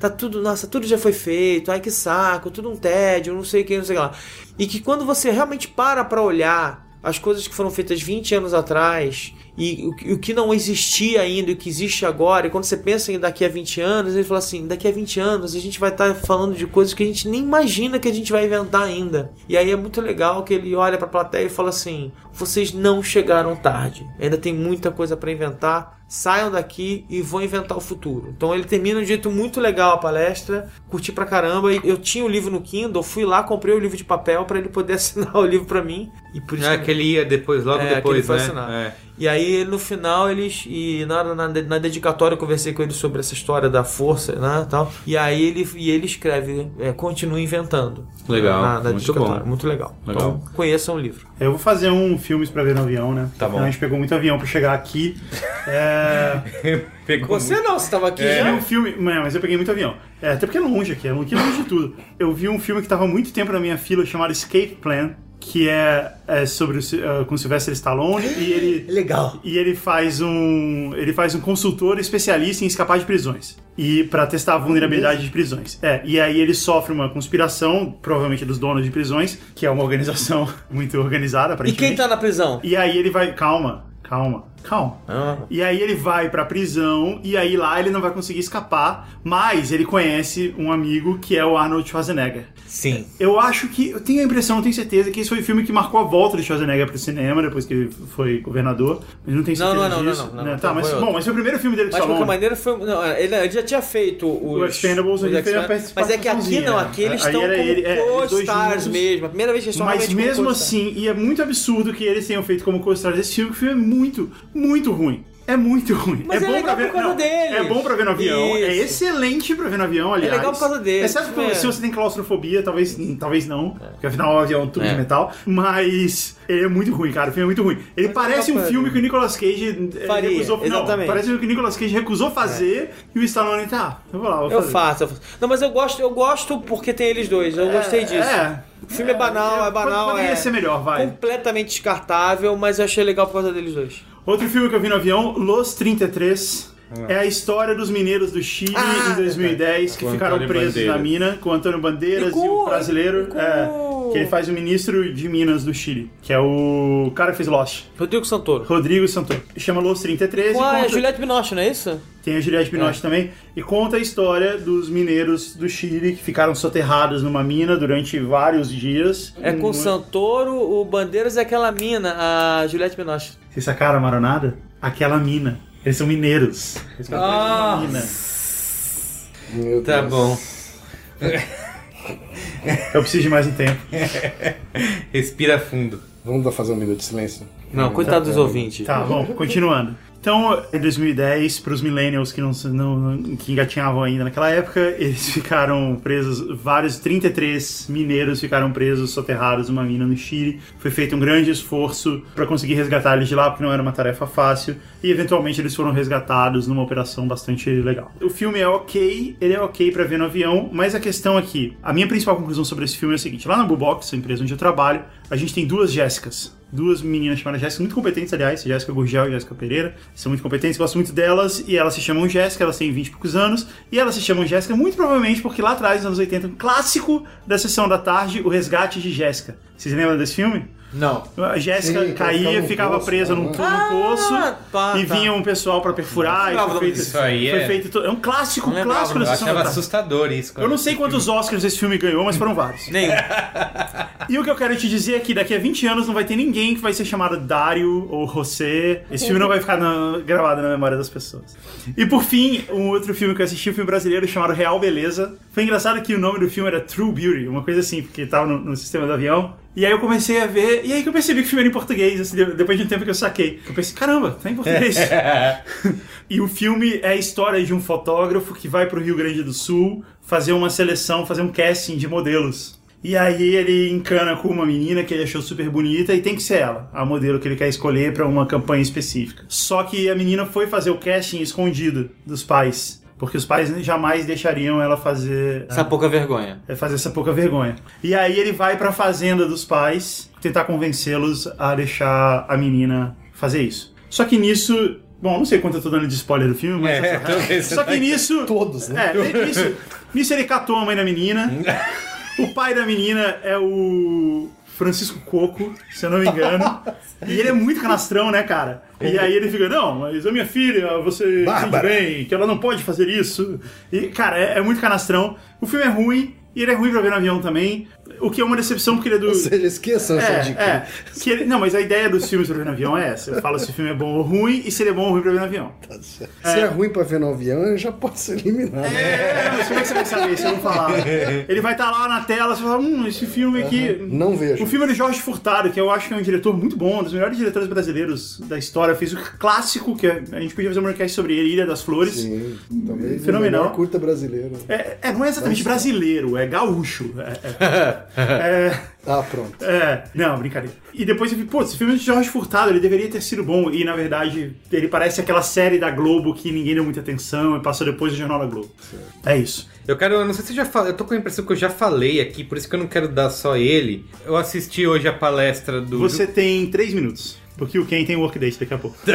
tá tudo, nossa, tudo já foi feito, ai que saco, tudo um tédio, não sei o que, não sei o que lá. E que quando você realmente para pra olhar as coisas que foram feitas 20 anos atrás e o, o que não existia ainda e o que existe agora, e quando você pensa em daqui a 20 anos, ele fala assim: daqui a 20 anos a gente vai estar falando de coisas que a gente nem imagina que a gente vai inventar ainda. E aí é muito legal que ele olha pra plateia e fala assim: vocês não chegaram tarde, ainda tem muita coisa pra inventar. Saiam daqui e vão inventar o futuro. Então ele termina de um jeito muito legal a palestra, curti pra caramba. E eu tinha o livro no Kindle, fui lá, comprei o livro de papel pra ele poder assinar o livro pra mim. E por isso Ah, que- que ele ia depois, logo É, que ele depois, foi né? assinar. É. e aí, no final, eles. E na, na, na dedicatória eu conversei com ele sobre essa história da força, né? Tal. E aí ele, e ele escreve, é, continue inventando. Legal, Na, na muito dedicatória. bom. Muito legal. Legal. Então, conheçam o livro. Eu vou fazer um filmes pra ver no avião, né? Tá bom. A gente pegou muito avião pra chegar aqui. É... Pegou Você não, você estava aqui Eu vi já? um filme. Mas eu peguei muito avião. É, até porque é longe aqui, é aqui é longe de tudo. Eu vi um filme que tava há muito tempo na minha fila chamado Escape Plan, que é, é sobre o, eh, com Sylvester Stallone e ele. Legal. E ele faz um. Ele faz um consultor especialista em escapar de prisões. E para testar a vulnerabilidade de prisões. É, e aí ele sofre uma conspiração, provavelmente dos donos de prisões, que é uma organização muito organizada, E aparentemente. quem tá na prisão? E aí ele vai. Calma, calma. Calma. Ah. E aí ele vai pra prisão e aí lá ele não vai conseguir escapar, mas ele conhece um amigo que é o Arnold Schwarzenegger. Sim. Eu acho que, eu tenho a impressão, tenho certeza que esse foi o filme que marcou a volta de Schwarzenegger pro cinema depois que ele foi governador. Mas não tenho Não, certeza não, não, disso. não, não, né? não, Tá, não, mas foi bom, mas foi o primeiro filme dele com Mas de qualquer maneira foi. Não, ele, ele já tinha feito os. O Expendables, ele fez a Mas é que aqui não, aqui eles estão como ele- é, co-stars mesmo. A primeira vez que eles estão Mas mesmo assim, e é muito absurdo que eles tenham feito como co-stars esse filme, que o filme é muito, muito ruim. É muito ruim. Mas é bom legal pra ver, por causa não, deles. É bom pra ver no avião. É Isso. excelente pra ver no avião, aliás. legal por causa deles, Exceto é. se você tem claustrofobia, talvez, talvez não. Porque afinal o avião é tudo É. de metal. Mas ele é muito ruim, cara. O filme é muito ruim. Ele Mas parece legal um pra filme que o Nicolas Cage eh, Faria, recusou. Não, exatamente. parece um que o Nicolas Cage recusou fazer e o Stallone tá. Eu vou lá, vou Eu fazer. faço, eu faço. Não, mas eu gosto, eu gosto porque tem eles dois. Eu gostei disso. É. O filme é banal, é banal, Poderia é ser melhor, vai. completamente descartável, mas eu achei legal por causa deles dois. Outro filme que eu vi no avião, Los 33. É a história dos mineiros do Chile Ah, em 2010 que Com ficaram Antônio presos Bandeiras. na mina com o Antônio Bandeiras E e, com- o brasileiro. e com- é, que ele faz o ministro de Minas do Chile, que é o cara que fez Lost, Rodrigo Santoro. Rodrigo Santoro. Chama Los 33 Com e a conta... Juliette Binoche, não é isso? Tem a Juliette Binoche também. E conta a história dos mineiros do Chile que ficaram soterrados numa mina durante vários dias. É com Um- o Santoro, o Bandeiras e aquela mina, a Juliette Binoche. Vocês sacaram a maronada? Aquela mina. Eles são mineiros. Eles ficaram presos Ah. numa mina. Meu Tá Deus. bom. Eu preciso de mais um tempo. Respira fundo. Vamos dar- fazer um minuto de silêncio? Não, coitado dos ouvintes. Tá, bom, continuando. Então, em 2010, para os millennials que não, não que engatinhavam ainda naquela época, eles ficaram presos, vários 33 mineiros ficaram presos, soterrados numa mina no Chile. Foi feito um grande esforço para conseguir resgatar eles de lá, porque não era uma tarefa fácil, e eventualmente eles foram resgatados numa operação bastante legal. O filme é ok, ele é ok para ver no avião, mas a questão aqui, a minha principal conclusão sobre esse filme é a seguinte: lá na Bubox, a empresa onde eu trabalho, a gente tem duas Jéssicas duas meninas chamadas Jéssica, muito competentes, aliás, Jéssica Gurgel e Jéssica Pereira. São muito competentes, gosto muito delas, e elas se chamam Jéssica, elas têm 20 e poucos anos, e elas se chamam Jéssica muito provavelmente porque lá atrás, nos anos 80, um clássico da sessão da tarde, O Resgate de Jéssica. Vocês lembram desse filme? Não. A Jéssica Sim, caía, ficava poço, presa num, né? num poço Ah, tá, e tá. vinha um pessoal pra perfurar. E foi feito, disso aí, foi é. feito to- é um clássico, Não clássico da Eu sessão achava assustador isso. Eu não sei quantos Oscars esse filme ganhou, mas foram vários. Nenhum. E o que eu quero te dizer é que daqui a 20 anos não vai ter ninguém que vai ser chamado Dario ou José. Esse filme não vai ficar na- gravado na memória das pessoas. E por fim, um outro filme que eu assisti, um filme brasileiro chamado Real Beleza. Foi engraçado que o nome do filme era True Beauty, uma coisa assim, porque tava no, no sistema do avião. E aí eu comecei a ver, e aí que eu percebi que o filme era em português, assim, de- depois de um tempo que eu saquei. Eu pensei, caramba, tá em português. e o filme é a história de um fotógrafo que vai pro Rio Grande do Sul fazer uma seleção, fazer um casting de modelos. E aí ele encana com uma menina que ele achou super bonita e tem que ser ela, a modelo que ele quer escolher pra uma campanha específica. Só que a menina foi fazer o casting escondido dos pais, porque os pais jamais deixariam ela fazer Essa pouca vergonha. é fazer essa pouca vergonha. E aí ele vai pra fazenda dos pais tentar convencê-los a deixar a menina fazer isso. Só que nisso, bom, não sei quanto eu tô dando de spoiler do filme, mas É, talvez só que nisso Todos, né? é, nisso, nisso ele catou a mãe da menina. O pai da menina é o Francisco Coco, se eu não me engano. E ele é muito canastrão, né, cara? E aí ele fica, não, mas a minha filha, você entende bem, que ela não pode fazer isso. E, cara, é, é muito canastrão. O filme é ruim, e ele é ruim pra ver no avião também. O que é uma decepção, porque ele é do... Ou seja, esqueçam essa É, dica. é. Que ele- não, mas a ideia dos filmes pra ver no avião é essa. Eu falo se o filme é bom ou ruim, e se ele é bom ou ruim pra ver no avião. Se é. ruim pra ver no avião, já pode ser eliminado. É, mas como é que você vai saber se eu não falar? Ele vai estar lá na tela, você fala, hum, esse filme aqui. Não vejo. O filme é do Jorge Furtado, que eu acho que é um diretor muito bom, um dos melhores diretores brasileiros da história. Fez o clássico, que a gente podia fazer um podcast sobre ele, Ilha das Flores. Sim, talvez Fenomenal. o melhor curta brasileiro. É, é, não é exatamente brasileiro, é gaúcho. É, é, Ah, pronto. é, é, não, brincadeira. E depois eu vi, pô, esse filme é de Jorge Furtado, ele deveria ter sido bom. E na verdade, ele parece aquela série da Globo que ninguém deu muita atenção e passou depois do Jornal da Globo. É isso. Eu quero, eu não sei se eu já falei, eu tô com a impressão que eu já falei aqui, por isso que eu não quero dar só ele. Eu assisti hoje a palestra do. Você tem três minutos. Porque o Ken tem workdate daqui a pouco.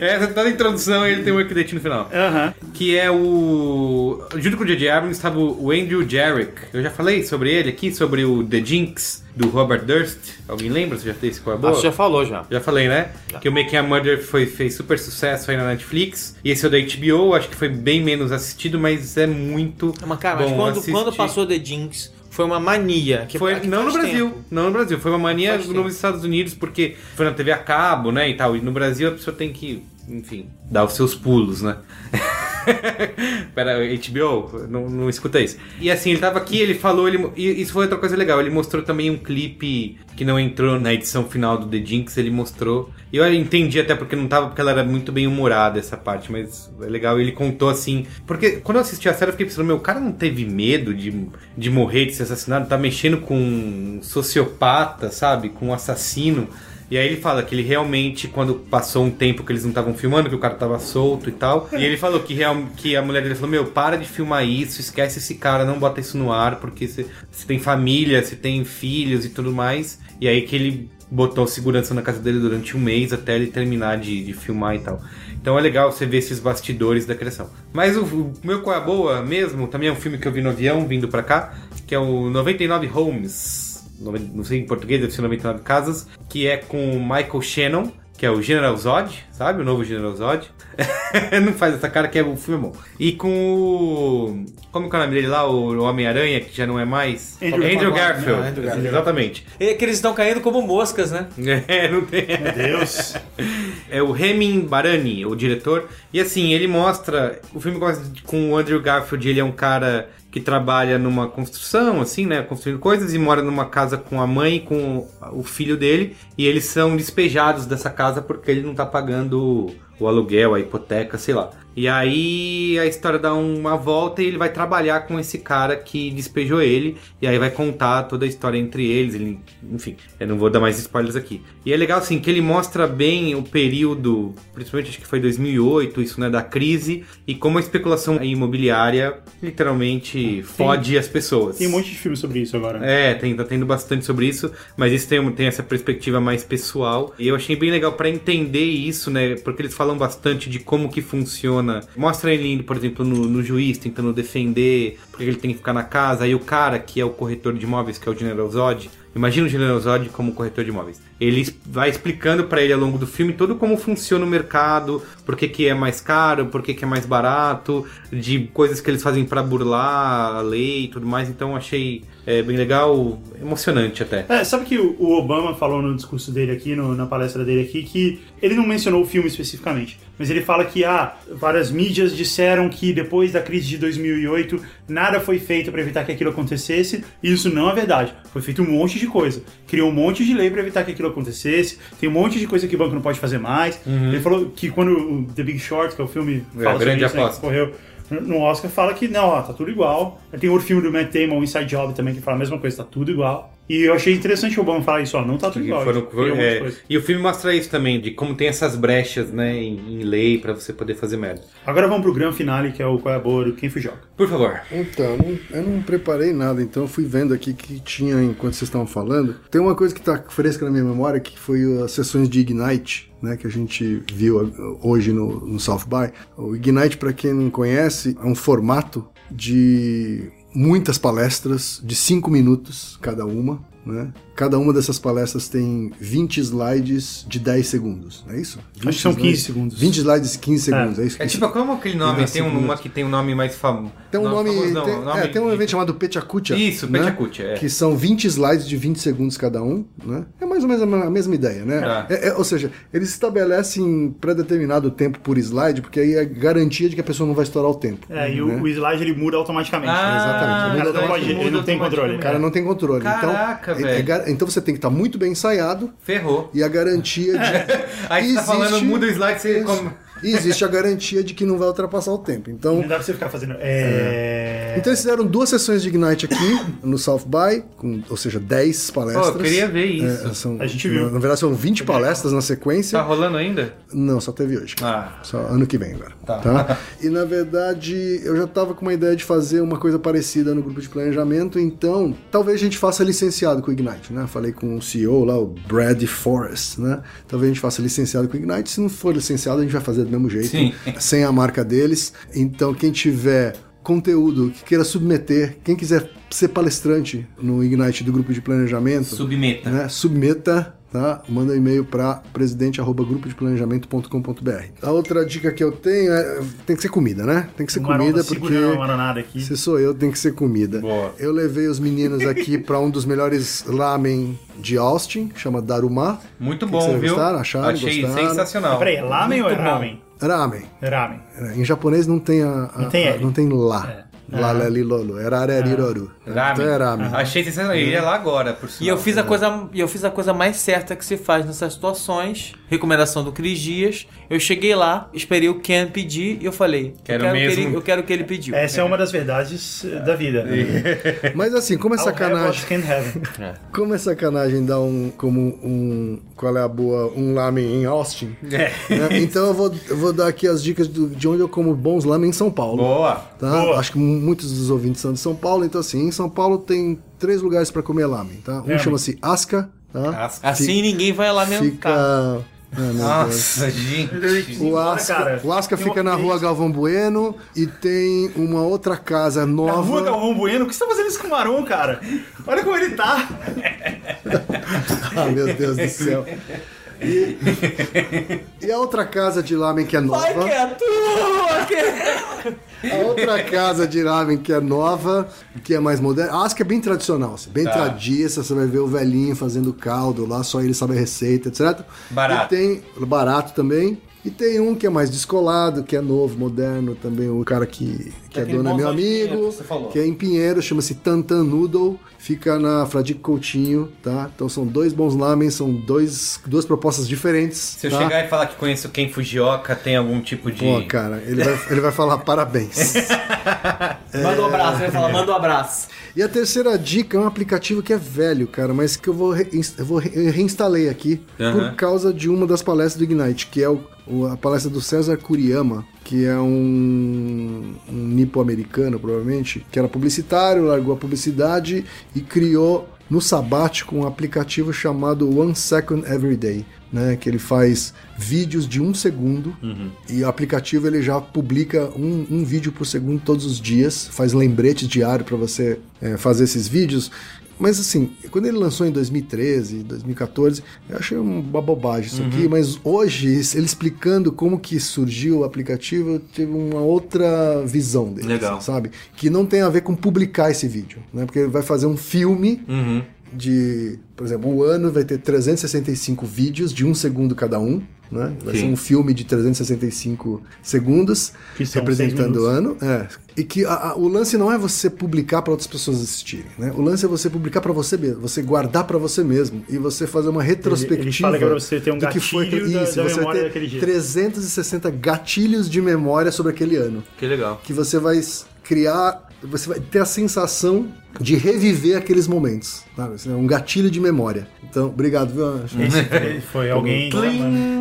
Essa toda a introdução ele tem workdate no final. Aham. Que é o. Junto com o J.J. Abrams estava o Andrew Jarrick. Eu já falei sobre ele aqui, sobre o The Jinx do Robert Durst. Alguém lembra? Você já fez qual é a boa? Acho que já falou já. Já falei, né? Que o Making a Murder foi, fez super sucesso aí na Netflix. E esse é o da HBO, acho que foi bem menos assistido, mas é muito Mas, cara, mas bom quando, assistir. quando passou The Jinx, foi uma mania. Que Foi, não no Brasil, tempo. não no Brasil. Foi uma mania Faz tempo. nos Estados Unidos, porque foi na TV a cabo, né, e tal. E no Brasil a pessoa tem que, enfim, dar os seus pulos, né? Pera, HBO, não, não escuta isso. E assim, ele tava aqui, ele falou, ele, e isso foi outra coisa legal. Ele mostrou também um clipe que não entrou na edição final do The Jinx, ele mostrou. E eu entendi até porque não tava, porque ela era muito bem humorada essa parte, mas é legal. Ele contou assim. Porque quando eu assisti a série, eu fiquei pensando, meu, o cara não teve medo de, de morrer, de ser assassinado, tá mexendo com um sociopata, sabe? Com um assassino. E aí ele fala que ele realmente, quando passou um tempo que eles não estavam filmando, que o cara tava solto e tal, e ele falou que, real, que a mulher dele falou, meu, para de filmar isso, esquece esse cara, não bota isso no ar, porque você tem família, você tem filhos e tudo mais. E aí que ele botou segurança na casa dele durante um mês até ele terminar de, de filmar e tal. Então é legal você ver esses bastidores da criação. Mas o, o meu Qual é a Boa mesmo, também é um filme que eu vi no avião vindo pra cá, que é o 99 Homes não sei em português, deve ser 99 Casas, que é com o Michael Shannon, que é o General Zod, sabe? O novo General Zod. não faz essa cara que é o filme bom. E com o. Como que é o nome dele lá? O Homem-Aranha, que já não é mais. Andrew Garfield. Não, Andrew Garfield. Exatamente. É que eles estão caindo como moscas, né? É, não tem. Deus. É o Remin Barani, o diretor. E assim, ele mostra. O filme começa com o Andrew Garfield, ele é um cara que trabalha numa construção, assim, né? Construindo coisas e mora numa casa com a mãe e com o filho dele. E eles são despejados dessa casa porque ele não tá pagando o aluguel, a hipoteca, sei lá. E aí a história dá uma volta e ele vai trabalhar com esse cara que despejou ele. E aí vai contar toda a história entre eles. Ele, enfim, eu não vou dar mais spoilers aqui. E é legal assim que ele mostra bem o período, principalmente acho que foi 2008, isso né, da crise e como a especulação imobiliária literalmente fode as pessoas. Tem um monte de filme sobre isso agora. É, tem, tá tendo bastante sobre isso, mas isso tem, tem essa perspectiva mais pessoal. E eu achei bem legal pra entender isso, né? Porque eles falam bastante de como que funciona. Mostra ele por exemplo, no, no juiz, tentando defender, porque ele tem que ficar na casa. Aí o cara, que é o corretor de imóveis, que é o General Zod, Imagina o General Zod como corretor de imóveis. Ele vai explicando pra ele ao longo do filme todo como funciona o mercado, por que, que é mais caro, por que, que é mais barato, de coisas que eles fazem pra burlar a lei e tudo mais. Então achei é, bem legal, emocionante até. É, sabe que o Obama falou no discurso dele aqui, no- na palestra dele aqui, que ele não mencionou o filme especificamente, mas ele fala que ah, várias mídias disseram que depois da crise de 2008 nada foi feito para evitar que aquilo acontecesse, e isso não é verdade. Foi feito um monte de coisa. Criou um monte de lei para evitar que aquilo acontecesse, tem um monte de coisa que o banco não pode fazer mais. Ele falou que quando o The Big Short, que é o filme É, fala a grande isso, né, que aposta. correu no Oscar, fala que não, ó, tá tudo igual. Tem outro filme do Matt Damon, Inside Job, também, que fala a mesma coisa, tá tudo igual. E eu achei interessante o Obama falar isso, ó, não tá tudo igual. foram- é, e o filme mostra isso também, de como tem essas brechas, né, em, em lei pra você poder fazer merda. Agora vamos pro grande finale, que é o Qual é a Boa do Quem Foi Joga. Por favor. Então, eu não, eu não preparei nada, então eu fui vendo aqui que tinha enquanto vocês estavam falando. Tem uma coisa que tá fresca na minha memória, que foi as sessões de Ignite, né, que a gente viu uh, hoje no, no South By. O Ignite, para quem não conhece, é um formato de muitas palestras, de 5 minutos cada uma, né? Cada uma dessas palestras tem 20 slides de 10 segundos, é isso? 20 Acho que são 15 slides- segundos. 20 slides de 15 segundos, é, isso? É tipo, como aquele nome? Dez Tem um, uma segundos. que tem um nome mais famoso. Tem um nome. famoso, não, tem, nome é, tem um de- evento chamado Pechacucha. Isso, né? Pechacucha, é. Que são 20 slides de 20 segundos cada um, né? É mais ou menos a me- a mesma ideia, né? Tá. É- é- ou seja, eles estabelecem pré-determinado tempo por slide, porque aí é garantia de que a pessoa não vai estourar o tempo. É, e né? o, o slide ele muda automaticamente. Ah, Exatamente. O cara não, então pode, muda ele não tem controle. O cara não tem controle. Caraca, então, é- velho. Então você tem que estar muito bem ensaiado Ferrou. e a garantia de. Aí você tá falando, muda o slide, você... Como... E existe a garantia de que não vai ultrapassar o tempo. Então, Não dá pra você ficar fazendo. É. então eles fizeram duas sessões de Ignite aqui no South By, com, ou seja, 10 palestras. Pô, eu queria ver isso. É, são, A gente viu. Na, na verdade, são 20 palestras na sequência. Tá rolando ainda? Não, só teve hoje. Ah. Só ano que vem agora. Tá. E na verdade, eu já tava com uma ideia de fazer uma coisa parecida no grupo de planejamento, então talvez a gente faça licenciado com o Ignite, né? Falei com o CEO lá, o Brad Forrest, né? Talvez a gente faça licenciado com o Ignite. Se não for licenciado, a gente vai fazer do mesmo jeito, Sim. sem a marca deles. Então, quem tiver conteúdo que queira submeter, quem quiser ser palestrante no Ignite do grupo de planejamento, Submeta. né? Submeta, tá? Manda um e-mail para presidente@grupodeplanejamento.com.br. A outra dica que eu tenho é tem que ser comida, né? Tem que ser comida tá porque se sou eu, tem que ser comida. Boa. Eu levei os meninos aqui para um dos melhores lamen de Austin, chama Daruma. Muito que bom, vocês viu? gostaram? Acharam? Achei Gostaram? sensacional. Peraí, é lamen ou é Muito ramen? Ramen. Ramen. Em japonês não tem a, a- Não tem a- não tem lá. Lá, lá, li, lolo. Era arariroru. Ramen. Então é ramen. Achei sensacional. Ele é lá agora, por E sinal. eu fiz a coisa, e eu fiz a coisa mais certa que se faz nessas situações. Recomendação do Cris Dias. Eu cheguei lá, esperei o Ken pedir e eu falei, Quero eu, quero que mesmo. ele, eu quero que ele pediu. Essa é uma das verdades eh, da vida. Mas assim, como é sacanagem. can have. Como é sacanagem dar um. Como um. Qual é a boa? Um lamen em Austin. É. né? Então eu vou, eu vou dar aqui as dicas do- de onde eu como bons lamen em São Paulo. Boa. Tá? Boa. Acho que muitos dos ouvintes são de São Paulo, então assim, em São Paulo tem três lugares para comer lamen, tá? Um É. chama-se Asca, tá? Asca. Assim ninguém vai lamentar. Fica. Ah. Nossa, gente. O Asca, o Asca fica na rua Galvão Bueno e tem uma outra casa Na nova. rua Galvão Bueno, por que você tá fazendo isso com o Marão, cara? Olha como ele tá. Ah, meu Deus do céu. E, e a outra casa de lamen que é nova. Vai que é tua! que- A outra casa de ramen que é nova, que é mais moderna. A Asca é bem tradicional, assim, bem Tá. tradiça. Você vai ver o velhinho fazendo caldo lá, só ele sabe a receita, etc. Barato. E tem barato também. E tem um que é mais descolado, que é novo, moderno também. O cara que, que é dono é meu amigo, que que é em Pinheiro, chama-se Tantan Noodle. Fica na Fradique Coutinho, tá? Então são dois bons lamen, são dois, duas propostas diferentes. Se eu tá? chegar e falar que conheço quem Fujioka, tem algum tipo de. Pô, cara, ele vai, ele vai falar parabéns. Manda um abraço, vai falar, manda um abraço. E a terceira dica é um aplicativo que é velho, cara, mas que eu vou, re- eu vou re- eu reinstalei aqui Aham. por causa de uma das palestras do Ignite, que é o- o- a palestra do César Kuriyama, que é um, um nipo-americano, provavelmente, que era publicitário, largou a publicidade e criou no sabático um aplicativo chamado One Second Every Day. Né, que ele faz vídeos de um segundo e o aplicativo ele já publica um, um vídeo por segundo todos os dias, faz lembrete diário para você é, fazer esses vídeos. Mas assim, quando ele lançou em 2013, 2014, eu achei uma bobagem isso aqui, mas hoje, ele explicando como que surgiu o aplicativo, eu tive uma outra visão dele, Legal. assim, sabe? Que não tem a ver com publicar esse vídeo, né? Porque ele vai fazer um filme Uhum. de, por exemplo, o ano vai ter 365 vídeos de um segundo cada um, né? Vai Sim. ser um filme de 365 segundos Que são representando o ano. É. E que a- a- o lance não é você publicar para outras pessoas assistirem, né? O lance é você publicar para você mesmo, você guardar para você mesmo e você fazer uma retrospectiva. ele fala que é você ter um do que foi gatilho da- isso, da você vai memória ter daquele dia. 360 gatilhos de memória sobre aquele ano Que legal. que você vai criar, você vai ter a sensação de reviver aqueles momentos. Sabe? Assim, É um gatilho de memória. Então, obrigado, viu? Esse foi- foi alguém.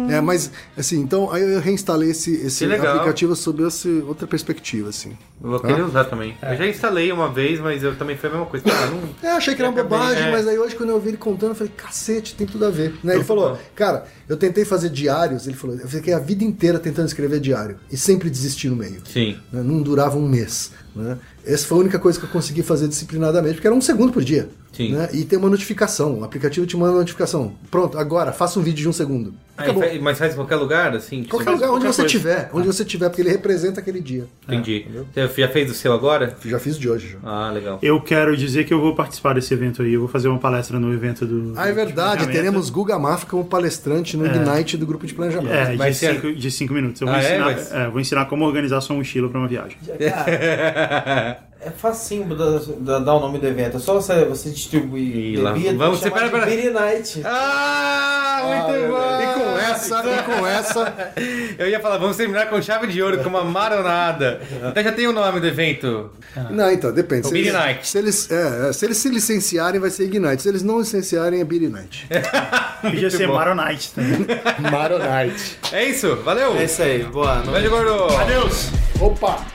É, mas, assim, então aí eu reinstalei esse, esse aplicativo sob essa outra perspectiva, assim. Eu vou Tá? querer usar também. Eu já instalei uma vez, mas eu também foi a mesma coisa. Não- É, achei que era uma bobagem, é. mas aí hoje quando eu ouvi ele contando, eu falei, cacete, tem tudo a ver. Né? Ele falou, cara, eu tentei fazer diários, ele falou, eu fiquei a vida inteira tentando escrever diário e sempre desisti no meio. Sim. né? Não durava um mês. Né? Essa foi a única coisa que eu consegui fazer disciplinadamente, porque era um segundo por dia. Né? E tem uma notificação. O aplicativo te manda uma notificação. Pronto, agora, faça um vídeo de um segundo. Aí, Acabou. mas faz em qualquer lugar, assim? que Qualquer lugar, onde qualquer você coisa. tiver. Onde você tiver, porque ele representa aquele dia. Entendi. Você já fez o seu agora? Já fiz de hoje. Já. Ah, legal. Eu quero dizer que eu vou participar desse evento aí. Eu vou fazer uma palestra no evento do. Ah, é verdade. Teremos Guga Mafra como palestrante no Ignite do grupo de planejamento. É, Vai de, ser- cinco, de cinco minutos. Eu vou, Ah, é? ensinar, Vai- é, vou ensinar como organizar sua mochila pra uma viagem. Cara, é facinho da- da- dar o nome do evento. É só você, você distribuir bebida, vamos- de pera. Beer Night. Ah, muito bom! Com essa, e com essa. Eu ia falar, vamos terminar com chave de ouro, com uma maronada. Então já tem o nome do evento. Não, então, depende. Se Beer eles, se, eles, é, é, se eles se licenciarem, vai ser Ignite. Se eles não licenciarem, é Beer Night. Podia ser bom. Maronite também. Maronite. É isso, valeu. É isso aí, boa noite. Beijo, gordo. Adeus! Opa!